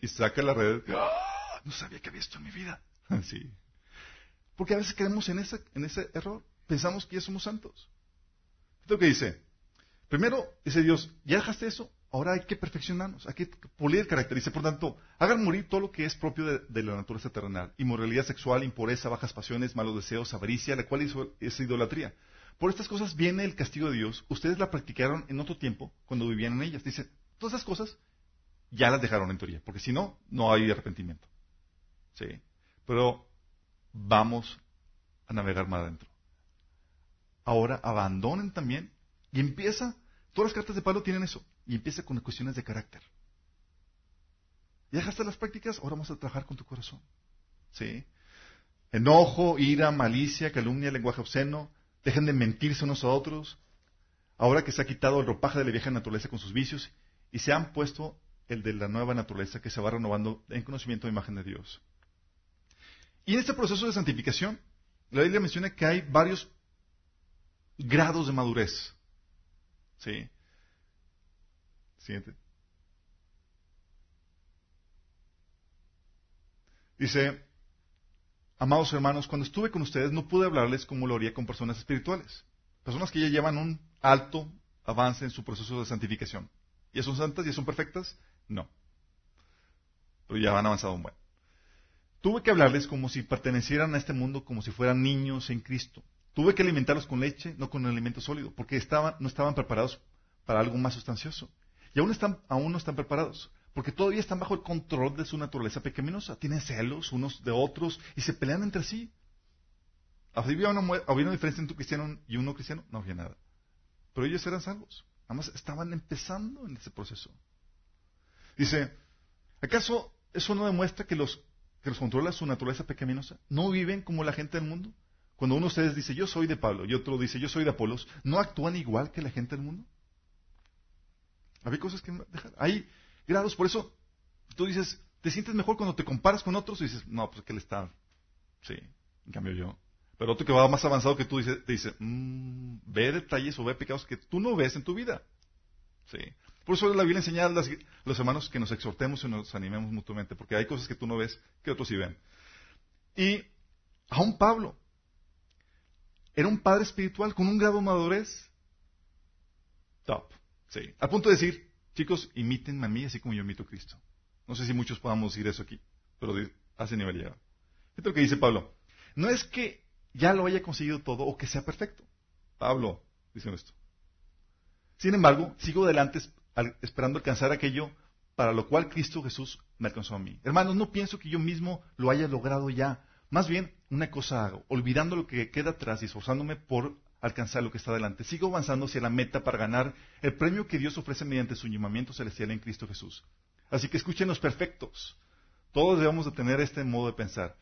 Y saca la red. ¡Ah! No sabía que había esto en mi vida. sí. Porque a veces creemos en ese, en ese error. Pensamos que ya somos santos. Esto que dice. Primero, dice Dios, ya dejaste eso, ahora hay que perfeccionarnos, hay que pulir. Dice, por tanto, hagan morir todo lo que es propio de, la naturaleza terrenal. Inmoralidad sexual, impureza, bajas pasiones, malos deseos, avaricia, la cual es idolatría. Por estas cosas viene el castigo de Dios. Ustedes la practicaron en otro tiempo, cuando vivían en ellas. Dice, todas esas cosas ya las dejaron en teoría, porque si no, no hay arrepentimiento. ¿Sí? Pero vamos a navegar más adentro. Ahora abandonen también y empieza, todas las cartas de Pablo tienen eso, y empieza con cuestiones de carácter. Ya dejaste las prácticas, ahora vamos a trabajar con tu corazón. ¿Sí? Enojo, ira, malicia, calumnia, lenguaje obsceno, dejen de mentirse unos a otros. Ahora que se ha quitado el ropaje de la vieja naturaleza con sus vicios y se han puesto el de la nueva naturaleza que se va renovando en conocimiento de imagen de Dios. Y en este proceso de santificación, la Biblia menciona que hay varios grados de madurez. ¿Sí? Siguiente. Dice, amados hermanos, cuando estuve con ustedes no pude hablarles como lo haría con personas espirituales. Personas que ya llevan un alto avance en su proceso de santificación. ¿Ya son santas? ¿Ya son perfectas? No. Pero ya han avanzado un buen. Tuve que hablarles como si pertenecieran a este mundo, como si fueran niños en Cristo. Tuve que alimentarlos con leche, no con alimento sólido, porque estaban, no estaban preparados para algo más sustancioso. Y aún, están, aún no están preparados, porque todavía están bajo el control de su naturaleza pecaminosa. Tienen celos unos de otros y se pelean entre sí. ¿Había una, ¿Había una diferencia entre un cristiano y uno cristiano? No había nada. Pero ellos eran salvos. Además, estaban empezando en ese proceso. Dice, ¿acaso eso no demuestra que los que los controla su naturaleza pecaminosa no viven como la gente del mundo? Cuando uno de ustedes dice, yo soy de Pablo, y otro dice, yo soy de Apolos, ¿no actúan igual que la gente del mundo? Hay cosas que. Hay grados, por eso tú dices, ¿te sientes mejor cuando te comparas con otros? Y dices, no, pues que él está. Sí, en cambio yo. Pero otro que va más avanzado que tú dice, te dice, mmm, ve detalles o ve pecados que tú no ves en tu vida. Sí. Por eso la Biblia enseña a los hermanos que nos exhortemos y nos animemos mutuamente, porque hay cosas que tú no ves que otros sí ven. Y aún Pablo era un padre espiritual con un grado de madurez top. Sí. Al punto de decir, chicos, imítenme a mí así como yo imito a Cristo. No sé si muchos podamos decir eso aquí, pero a ese nivel llega. Es lo que dice Pablo. No es que ya lo haya conseguido todo o que sea perfecto. Pablo dice esto. Sin embargo, sigo adelante esperando alcanzar aquello para lo cual Cristo Jesús me alcanzó a mí. Hermanos, no pienso que yo mismo lo haya logrado ya. Más bien, una cosa hago, olvidando lo que queda atrás y esforzándome por alcanzar lo que está adelante. Sigo avanzando hacia la meta para ganar el premio que Dios ofrece mediante su llamamiento celestial en Cristo Jesús. Así que escuchen los perfectos. Todos debemos de tener este modo de pensar.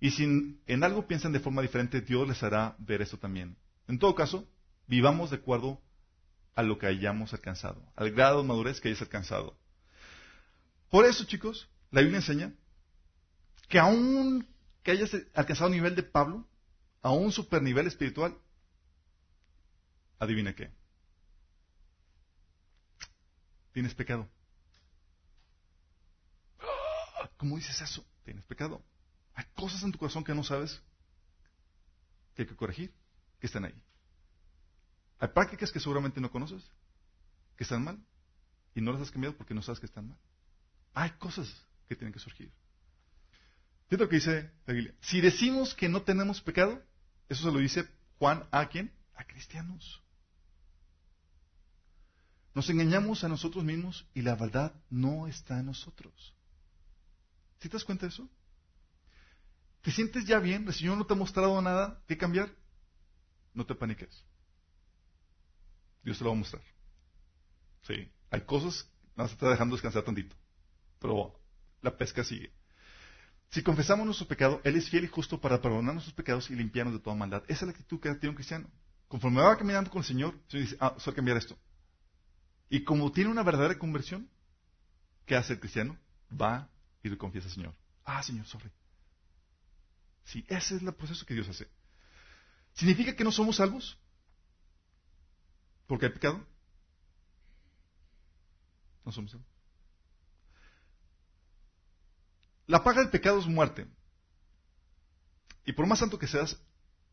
Y si en algo piensan de forma diferente, Dios les hará ver eso también. En todo caso, vivamos de acuerdo a lo que hayamos alcanzado, al grado de madurez que hayas alcanzado. Por eso, chicos, la Biblia enseña que aún que hayas alcanzado el nivel de Pablo, a un super nivel espiritual, adivina qué. Tienes pecado. ¿Cómo dices eso? Tienes pecado. Hay cosas en tu corazón que no sabes que hay que corregir, que están ahí. Hay prácticas que seguramente no conoces, que están mal, y no las has cambiado porque no sabes que están mal. Hay cosas que tienen que surgir. Fíjate lo que dice la. Si decimos que no tenemos pecado, eso se lo dice Juan a quién? A cristianos. Nos engañamos a nosotros mismos y la verdad no está en nosotros. ¿Sí te das cuenta de eso? ¿Te sientes ya bien? El Señor no te ha mostrado nada que cambiar. No te paniques. Dios te lo va a mostrar. Sí. Hay cosas, a estar dejando descansar tantito. pero la pesca sigue. Si confesamos nuestro pecado, Él es fiel y justo para perdonar nuestros pecados y limpiarnos de toda maldad. Esa es la actitud que tiene un cristiano. Conforme va caminando con el Señor, el Señor dice, ah, suele cambiar esto. Y como tiene una verdadera conversión, ¿qué hace el cristiano? Va y le confiesa al Señor. Ah, Señor, sorry. Sí, ese es el proceso que Dios hace. ¿Significa que no somos salvos? ¿Porque hay pecado? No somos salvos. La paga del pecado es muerte. Y por más santo que seas,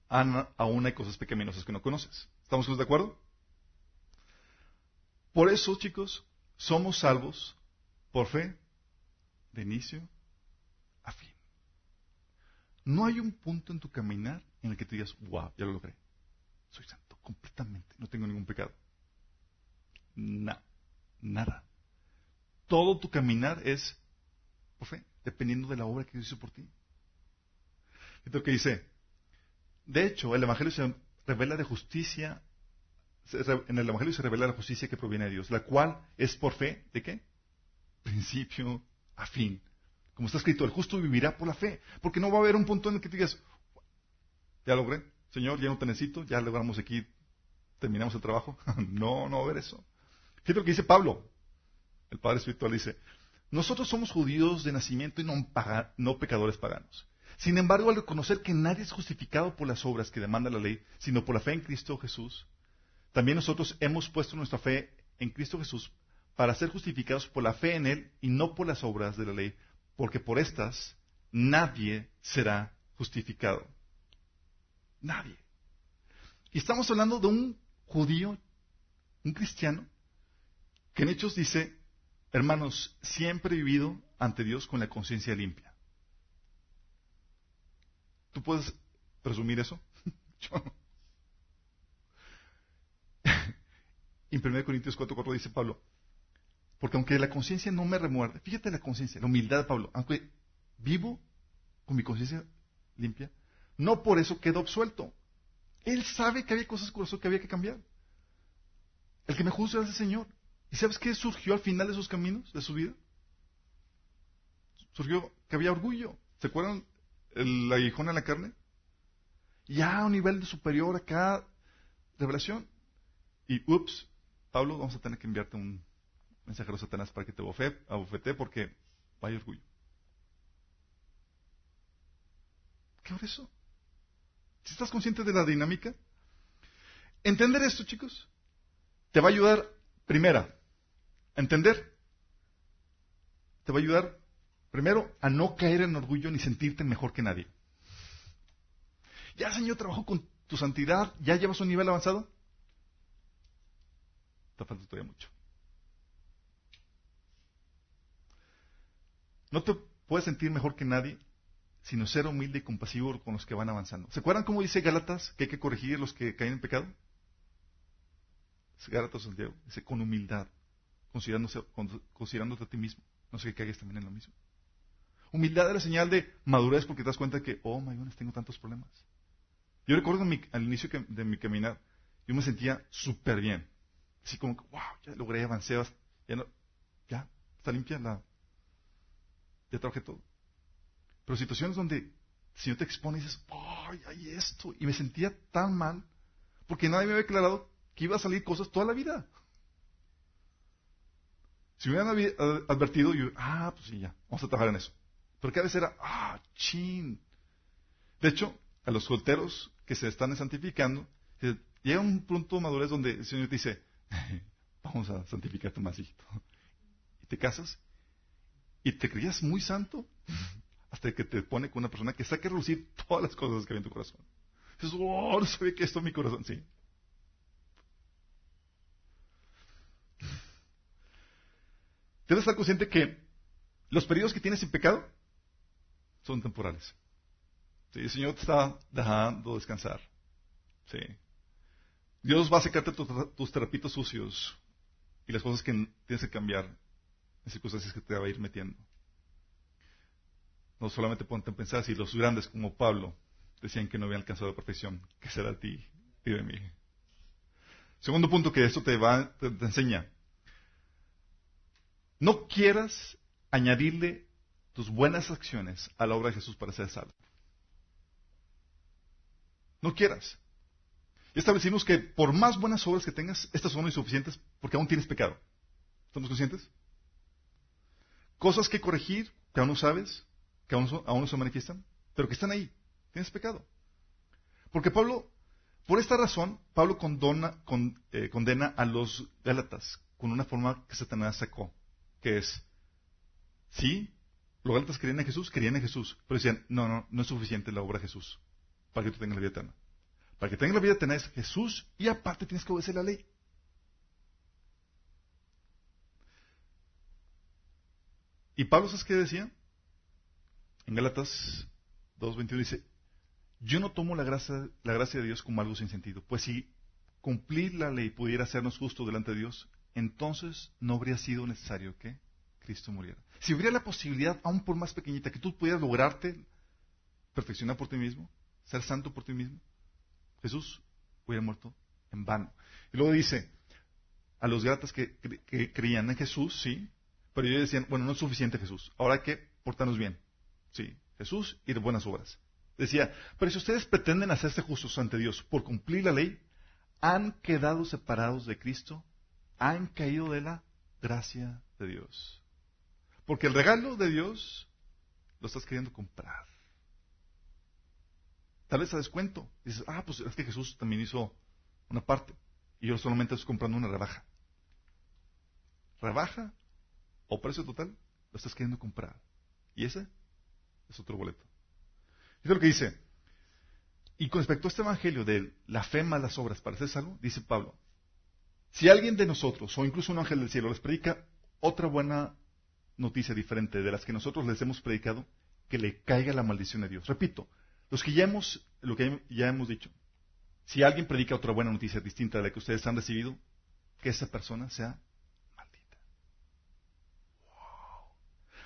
aún hay cosas pecaminosas que no conoces. ¿Estamos de acuerdo? Por eso, chicos, somos salvos por fe de inicio a fin. No hay un punto en tu caminar en el que te digas, wow, ya lo logré. Soy santo completamente, no tengo ningún pecado. Nada, nada. Todo tu caminar es por fe, dependiendo de la obra que Dios hizo por ti. Esto que dice, de hecho, el Evangelio se revela de justicia, en el Evangelio se revela la justicia que proviene de Dios, la cual es por fe, ¿de qué? Principio a fin. Como está escrito, el justo vivirá por la fe. Porque no va a haber un punto en el que digas, ya logré, Señor, ya no te necesito, ya logramos aquí, terminamos el trabajo. no, no va a haber eso. Fíjate lo que dice Pablo, el Padre Espiritual dice, nosotros somos judíos de nacimiento y no, no pecadores paganos. Sin embargo, al reconocer que nadie es justificado por las obras que demanda la ley, sino por la fe en Cristo Jesús, también nosotros hemos puesto nuestra fe en Cristo Jesús para ser justificados por la fe en Él y no por las obras de la ley, porque por estas nadie será justificado. Nadie. Y estamos hablando de un judío, un cristiano, que en Hechos dice, hermanos, siempre he vivido ante Dios con la conciencia limpia. ¿Tú puedes presumir eso? Yo no. En 1 Corintios 4.4 dice Pablo, porque aunque la conciencia no me remuerde, fíjate la conciencia, la humildad de Pablo, aunque vivo con mi conciencia limpia, no por eso quedo absuelto. Él sabe que había cosas que había que cambiar. El que me juzga es el Señor. ¿Y sabes qué surgió al final de sus caminos, de su vida? Surgió que había orgullo. ¿Se acuerdan el aguijón en la carne? Ya a un nivel superior a cada revelación. Y ups, Pablo, vamos a tener que enviarte un mensajero a Satanás para que te abofete porque vaya orgullo. ¿Qué es eso? Estás consciente de la dinámica, entender esto, chicos, te va a ayudar, primera, a entender. Te va a ayudar, primero, a no caer en orgullo ni sentirte mejor que nadie. Ya, Señor, trabajo con tu santidad, ya llevas un nivel avanzado. Te falta todavía mucho. No te puedes sentir mejor que nadie, sino ser humilde y compasivo con los que van avanzando. ¿Se acuerdan cómo dice Gálatas que hay que corregir los que caen en pecado? Gálatas Santiago dice con humildad, considerándote a ti mismo. No sé que caigas también en lo mismo. Humildad es la señal de madurez porque te das cuenta que, oh my goodness, tengo tantos problemas. Yo recuerdo al inicio de mi caminar, yo me sentía súper bien. Así como que, wow, ya logré, avancé, ya, no, ya está limpia la, ya trabajé todo. Pero situaciones donde el Señor te expone y dices, ¡ay, hay esto! Y me sentía tan mal porque nadie me había aclarado que iba a salir cosas toda la vida. Si me hubieran advertido, yo, ah, pues sí, ya, vamos a trabajar en eso. Pero cada vez era, ah, chin. De hecho, a los solteros que se están santificando, llega un punto de madurez donde el Señor te dice, vamos a santificarte más, hijito. Y te casas y te creías muy santo hasta que te pone con una persona que saque a relucir todas las cosas que hay en tu corazón. Dices, oh, no sabía que esto es mi corazón. Sí. Debes estar consciente que los periodos que tienes sin pecado son temporales. Sí, el Señor te está dejando descansar. Sí. Dios va a secarte tus trapitos sucios y las cosas que tienes que cambiar en circunstancias que te va a ir metiendo. No solamente ponte a pensar si los grandes como Pablo decían que no habían alcanzado la perfección, que será de ti y de mí. Segundo punto que esto te va, te enseña. No quieras añadirle tus buenas acciones a la obra de Jesús para ser salvo. No quieras. Establecimos que por más buenas obras que tengas, estas son insuficientes porque aún tienes pecado. ¿Estamos conscientes? Cosas que corregir, que aún no sabes, que aún, no se manifiestan, pero que están ahí. Tienes pecado. Porque Pablo, por esta razón, Pablo eh, condena a los Gálatas con una forma que Satanás sacó, que es, sí, los Gálatas querían a Jesús, querían a Jesús, pero decían, no, no, no es suficiente la obra de Jesús para que tú tengas la vida eterna. Para que tengas la vida eterna es Jesús y aparte tienes que obedecer la ley. Y Pablo, ¿sabes qué decía? En Gálatas 2.21 dice, yo no tomo la gracia, la gracia de Dios como algo sin sentido, pues si cumplir la ley pudiera hacernos justos delante de Dios, entonces no habría sido necesario que Cristo muriera. Si hubiera la posibilidad, aún por más pequeñita, que tú pudieras lograrte perfeccionar por ti mismo, ser santo por ti mismo, Jesús hubiera muerto en vano. Y luego dice, a los gratas que, creían en Jesús, sí, pero ellos decían, bueno, no es suficiente Jesús, ahora hay que portarnos bien. Sí, Jesús y de buenas obras. Decía, pero si ustedes pretenden hacerse justos ante Dios por cumplir la ley, han quedado separados de Cristo, han caído de la gracia de Dios. Porque el regalo de Dios lo estás queriendo comprar. Tal vez a descuento. Dices, ah, pues es que Jesús también hizo una parte. Y yo solamente estoy comprando una rebaja. Rebaja o precio total, lo estás queriendo comprar. Y ese es otro boleto. Dice. Y con respecto a este evangelio de la fe más las obras para ser salvo, dice Pablo, si alguien de nosotros, o incluso un ángel del cielo, les predica otra buena noticia diferente de las que nosotros les hemos predicado, que le caiga la maldición de Dios. Repito, los que ya hemos, lo que ya hemos dicho, si alguien predica otra buena noticia distinta de la que ustedes han recibido, que esa persona sea maldita. Wow.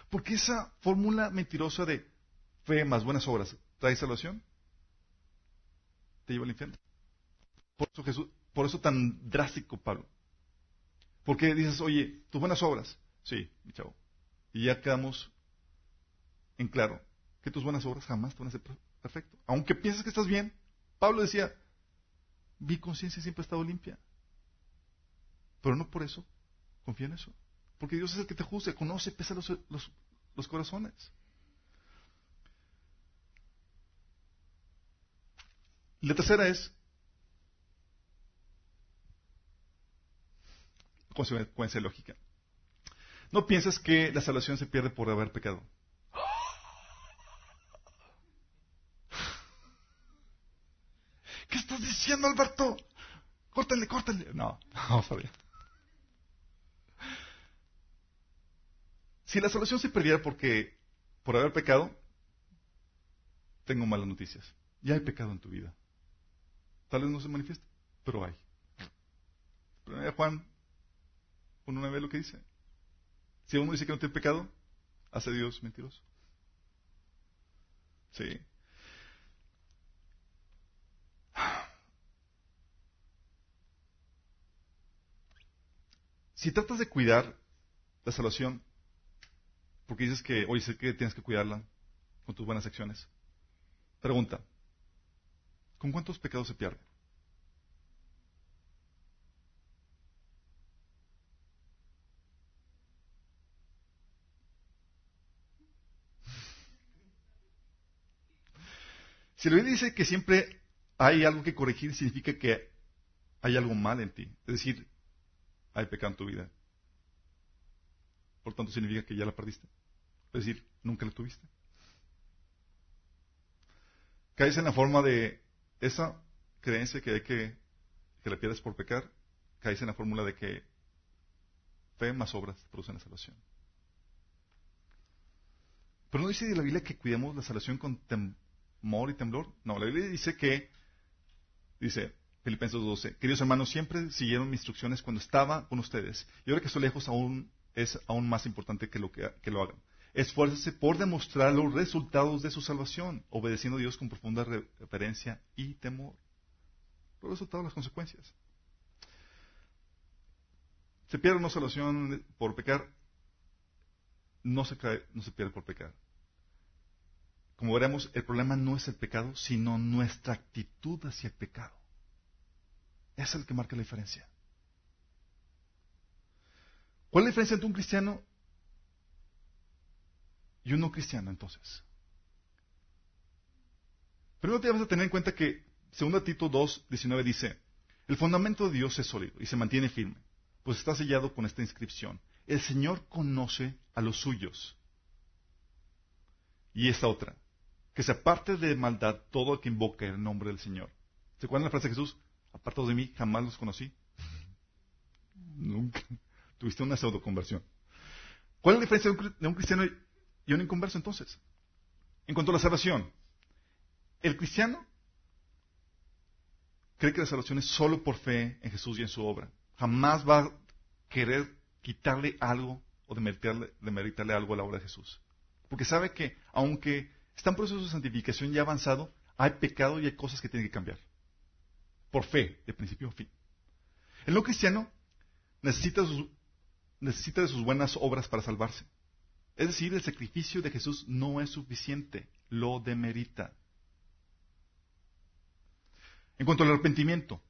Porque esa fórmula mentirosa de fe más buenas obras trae salvación, te lleva al infierno. Por eso Jesús, por eso tan drástico Pablo. Porque dices, oye, tus buenas obras, sí, mi chavo. Y ya quedamos en claro que tus buenas obras jamás te van a ser perfecto. Aunque pienses que estás bien, Pablo decía, mi conciencia siempre ha estado limpia. Pero no por eso confía en eso. Porque Dios es el que te juzga, conoce, pesa los, los corazones. La tercera es consecuencia lógica. No pienses que la salvación se pierde por haber pecado. ¿Qué estás diciendo, Alberto? Córtale, córtale. No, no, sabía. Si la salvación se perdiera porque por haber pecado, tengo malas noticias. Ya hay pecado en tu vida. Tal vez no se manifieste, pero hay. Pero Juan 1.9 lo que dice. Si uno dice que no tiene pecado, hace Dios mentiroso. Sí. Si tratas de cuidar la salvación, porque dices que, oye, sé que tienes que cuidarla con tus buenas acciones, pregunta, ¿con cuántos pecados se pierde? Si la Biblia dice que siempre hay algo que corregir, significa que hay algo mal en ti. Es decir, hay pecado en tu vida. Por tanto, significa que ya la perdiste. Es decir, nunca la tuviste. Caes en la forma de esa creencia que hay que, que la pierdes por pecar. Caes en la fórmula de que fe más obras producen la salvación. Pero no dice de la Biblia que cuidemos la salvación con temor y temblor. No, la Biblia dice que, dice, Filipenses 12. Queridos hermanos, siempre siguieron mis instrucciones cuando estaba con ustedes. Y ahora que estoy lejos aún es aún más importante que lo, que, lo hagan. Esfuércese por demostrar los resultados de su salvación, obedeciendo a Dios con profunda reverencia y temor. Los resultados, las consecuencias. ¿Se pierde una salvación por pecar? no se, cae, no se pierde por pecar. Como veremos, el problema no es el pecado, sino nuestra actitud hacia el pecado. Es el que marca la diferencia. ¿Cuál es la diferencia entre un cristiano y un no cristiano entonces? Primero tenemos que tener en cuenta que 2 Tito 2, 19 dice, el fundamento de Dios es sólido y se mantiene firme, pues está sellado con esta inscripción. El Señor conoce a los suyos. Y esta otra, que se aparte de maldad todo el que invoque el nombre del Señor. ¿Se acuerdan la frase de Jesús? Apartados de mí, jamás los conocí. Nunca. Tuviste una pseudo conversión. ¿Cuál es la diferencia de un cristiano y un inconverso entonces? En cuanto a la salvación, el cristiano cree que la salvación es solo por fe en Jesús y en su obra. Jamás va a querer quitarle algo o demeritarle, demeritarle algo a la obra de Jesús. Porque sabe que aunque está en proceso de santificación ya avanzado, hay pecado y hay cosas que tienen que cambiar. Por fe, de principio a fin. El no cristiano necesita de sus buenas obras para salvarse. Es decir, el sacrificio de Jesús no es suficiente, lo demerita. En cuanto al arrepentimiento,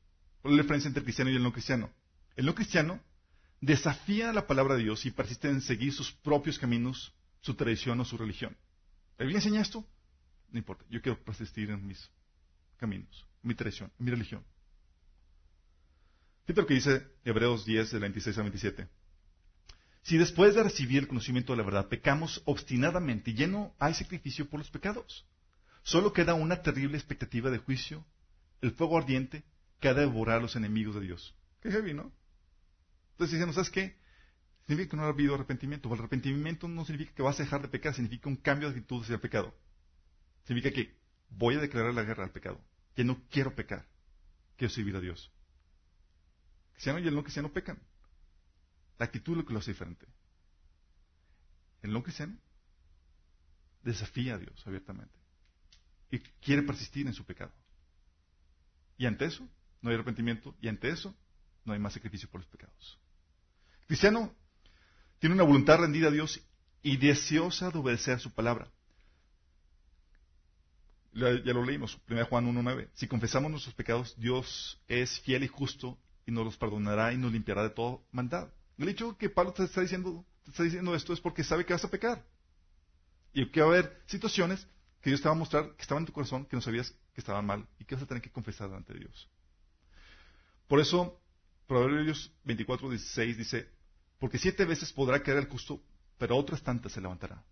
¿cuál es la diferencia entre el cristiano y el no cristiano? El no cristiano desafía la palabra de Dios y persiste en seguir sus propios caminos, su tradición o su religión. ¿La Biblia enseña esto? No importa, yo quiero persistir en mis caminos, mi tradición, mi religión. Fíjate lo que dice Hebreos 10, del 26 al 27. Si después de recibir el conocimiento de la verdad pecamos obstinadamente, ya no hay sacrificio por los pecados. Solo queda una terrible expectativa de juicio el fuego ardiente que ha de devorar a los enemigos de Dios. Qué heavy, ¿no? Entonces diciendo, ¿sabes qué? Significa que no ha habido arrepentimiento. El arrepentimiento no significa que vas a dejar de pecar, significa un cambio de actitud hacia el pecado. Significa que voy a declarar la guerra al pecado. Que no quiero pecar. Quiero servir a Dios. Cristiano y el no cristiano pecan. La actitud lo que lo hace diferente. El no cristiano desafía a Dios abiertamente. Y quiere persistir en su pecado. Y ante eso no hay arrepentimiento y ante eso no hay más sacrificio por los pecados. El cristiano tiene una voluntad rendida a Dios y deseosa de obedecer su palabra. Ya lo leímos, 1 Juan 1.9. Si confesamos nuestros pecados, Dios es fiel y justo y nos los perdonará y nos limpiará de toda maldad. El hecho que Pablo te está diciendo, te está diciendo esto es porque sabe que vas a pecar. Y que va a haber situaciones que Dios te va a mostrar que estaban en tu corazón, que no sabías que estaban mal y que vas a tener que confesar de Dios. Por eso, Proverbios 24, 16 dice, porque siete veces podrá caer el justo, pero otras tantas se levantará.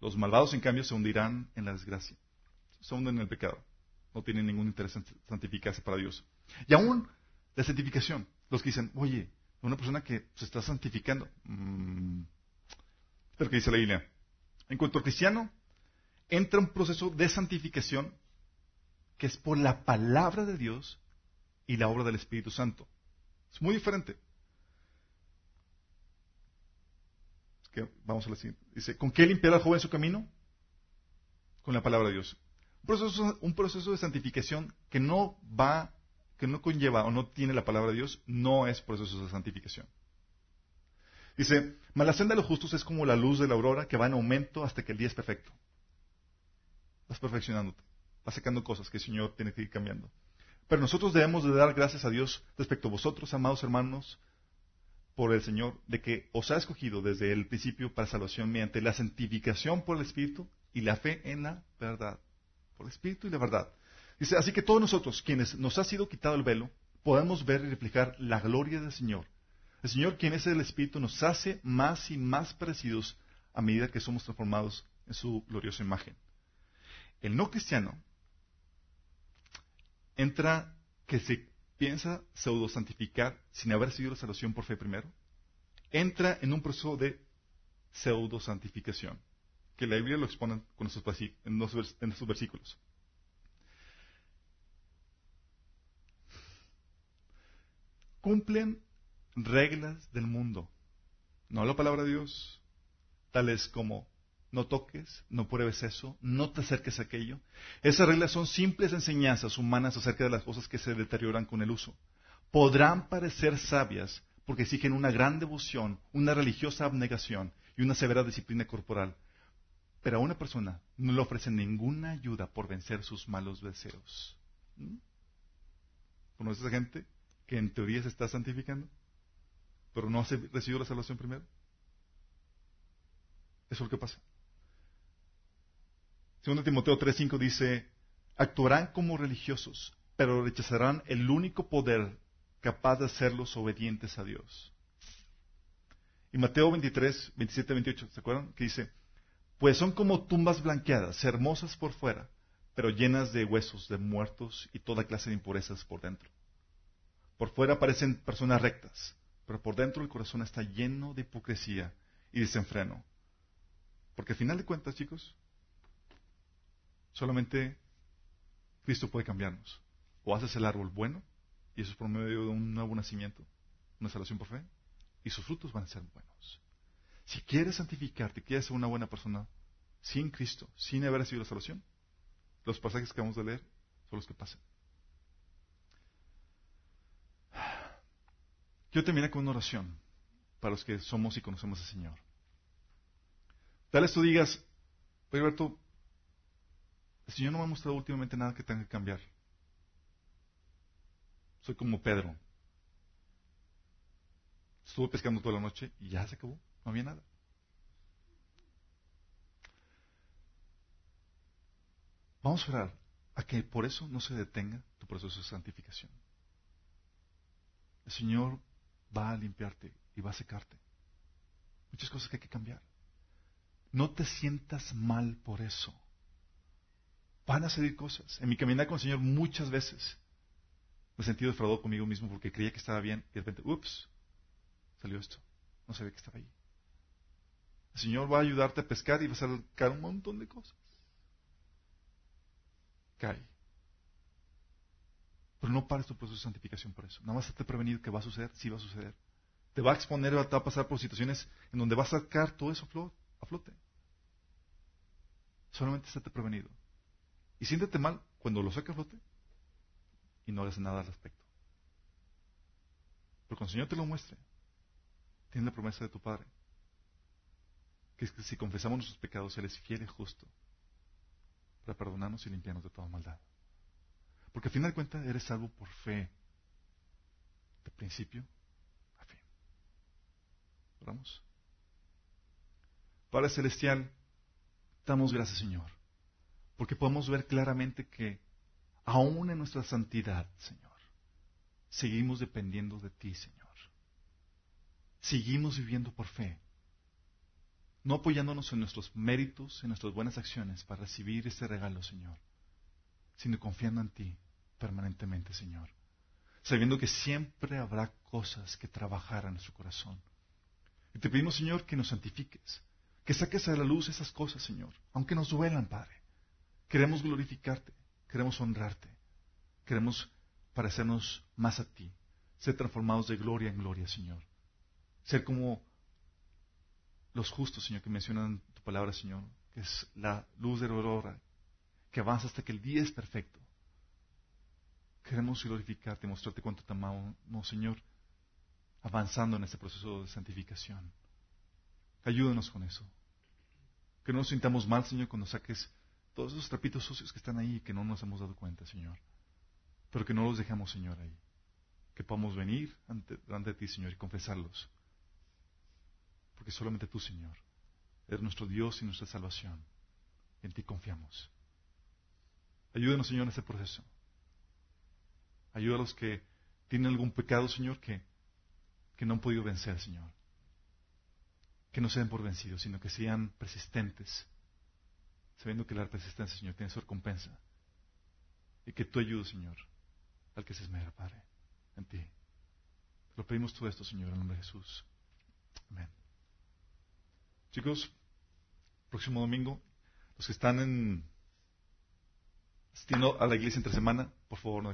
Los malvados, en cambio, se hundirán en la desgracia. Se hunden en el pecado. No tienen ningún interés en santificarse para Dios. Y aún la santificación. Los que dicen, oye, una persona que se está santificando. Mmm, lo que dice la Biblia. En cuanto al cristiano, entra un proceso de santificación que es por la palabra de Dios y la obra del Espíritu Santo. Es muy diferente. vamos a la siguiente. Dice, ¿con qué limpiará el joven su camino? Con la palabra de Dios. Un proceso, un proceso de santificación que no va, que no conlleva o no tiene la palabra de Dios, no es proceso de santificación. Dice, la senda de los justos es como la luz de la aurora que va en aumento hasta que el día es perfecto. Vas perfeccionándote. Vas sacando cosas que el Señor tiene que ir cambiando. Pero nosotros debemos de dar gracias a Dios respecto a vosotros, amados hermanos, por el Señor, de que os ha escogido desde el principio para salvación mediante la santificación por el Espíritu y la fe en la verdad. Por el Espíritu y la verdad. Dice, así que todos nosotros, quienes nos ha sido quitado el velo, podemos ver y reflejar la gloria del Señor. El Señor, quien es el Espíritu, nos hace más y más parecidos a medida que somos transformados en su gloriosa imagen. El no cristiano entra que se piensa pseudo santificar sin haber recibido la salvación por fe primero, entra en un proceso de pseudo santificación, que la Biblia lo expone con estos, en versículos. Cumplen reglas del mundo, no la palabra de Dios, tales como no toques, no pruebes eso, no te acerques a aquello. Esas reglas son simples enseñanzas humanas acerca de las cosas que se deterioran con el uso. Podrán parecer sabias porque exigen una gran devoción, una religiosa abnegación y una severa disciplina corporal. Pero a una persona no le ofrecen ninguna ayuda por vencer sus malos deseos. ¿Mm? ¿Conoces a gente que en teoría se está santificando, pero no ha recibido la salvación primero? Eso es lo que pasa. Segundo Timoteo 3.5 dice, actuarán como religiosos, pero rechazarán el único poder capaz de hacerlos obedientes a Dios. Y Mateo 23, 27, 28, ¿se acuerdan? Que dice, pues son como tumbas blanqueadas, hermosas por fuera, pero llenas de huesos de muertos y toda clase de impurezas por dentro. Por fuera parecen personas rectas, pero por dentro el corazón está lleno de hipocresía y desenfreno. Porque al final de cuentas, chicos, solamente Cristo puede cambiarnos. O haces el árbol bueno, y eso es por medio de un nuevo nacimiento, una salvación por fe, y sus frutos van a ser buenos. Si quieres santificarte, quieres ser una buena persona sin Cristo, sin haber recibido la salvación, los pasajes que vamos a leer son los que pasan. Yo terminé con una oración para los que somos y conocemos al Señor. Tal vez tú digas, Alberto, el Señor no me ha mostrado últimamente nada que tenga que cambiar. Soy como Pedro. Estuve pescando toda la noche y ya se acabó. No había nada. Vamos a orar a que por eso no se detenga tu proceso de santificación. El Señor va a limpiarte y va a secarte. Muchas cosas que hay que cambiar. No te sientas mal por eso. Van a salir cosas. En mi caminar con el Señor muchas veces me he sentido defraudado conmigo mismo porque creía que estaba bien y de repente, ups, salió esto. No sabía que estaba ahí. El Señor va a ayudarte a pescar y va a sacar un montón de cosas. Cae. Pero no pares tu proceso de santificación por eso. Nada más te prevenido que va a suceder, sí va a suceder. Te va a exponer, te va a pasar por situaciones en donde va a sacar todo eso a flote. Solamente estate prevenido. Y siéntete mal cuando lo saque a flote y no hagas nada al respecto. Pero cuando el Señor te lo muestre, tiene la promesa de tu Padre que es que si confesamos nuestros pecados, Él es fiel y justo para perdonarnos y limpiarnos de toda maldad. Porque al final de cuentas eres salvo por fe, de principio a fin. Oramos. Padre Celestial, damos gracias, Señor, porque podemos ver claramente que aún en nuestra santidad, Señor, seguimos dependiendo de ti, Señor. Seguimos viviendo por fe no apoyándonos en nuestros méritos, en nuestras buenas acciones para recibir este regalo, Señor, sino confiando en ti permanentemente, Señor, sabiendo que siempre habrá cosas que trabajar en nuestro corazón. Y te pedimos, Señor, que nos santifiques, que saques a la luz esas cosas, Señor, aunque nos duelan, Padre. Queremos glorificarte, queremos honrarte, queremos parecernos más a ti, ser transformados de gloria en gloria, Señor. Ser como los justos, Señor, que mencionan tu palabra, Señor, que es la luz de la aurora, que avanza hasta que el día es perfecto. Queremos glorificarte, mostrarte cuánto te amamos, Señor, avanzando en este proceso de santificación. Ayúdanos con eso. Que no nos sintamos mal, Señor, cuando saques todos esos trapitos sucios que están ahí y que no nos hemos dado cuenta, Señor. Pero que no los dejemos, Señor, ahí. Que podamos venir ante, de ti, Señor, y confesarlos porque solamente tú, Señor, eres nuestro Dios y nuestra salvación. En ti confiamos. Ayúdenos, Señor, en este proceso. Ayuda a los que tienen algún pecado, Señor, que, que no han podido vencer, Señor. Que no sean por vencidos, sino que sean persistentes, sabiendo que la persistencia, Señor, tiene su recompensa. Y que tú ayudes, Señor, al que se esmera, Padre, en ti. Lo pedimos todo esto, Señor, en el nombre de Jesús. Amén. Chicos, próximo domingo, los que están en asistiendo a la iglesia entre semana, por favor, no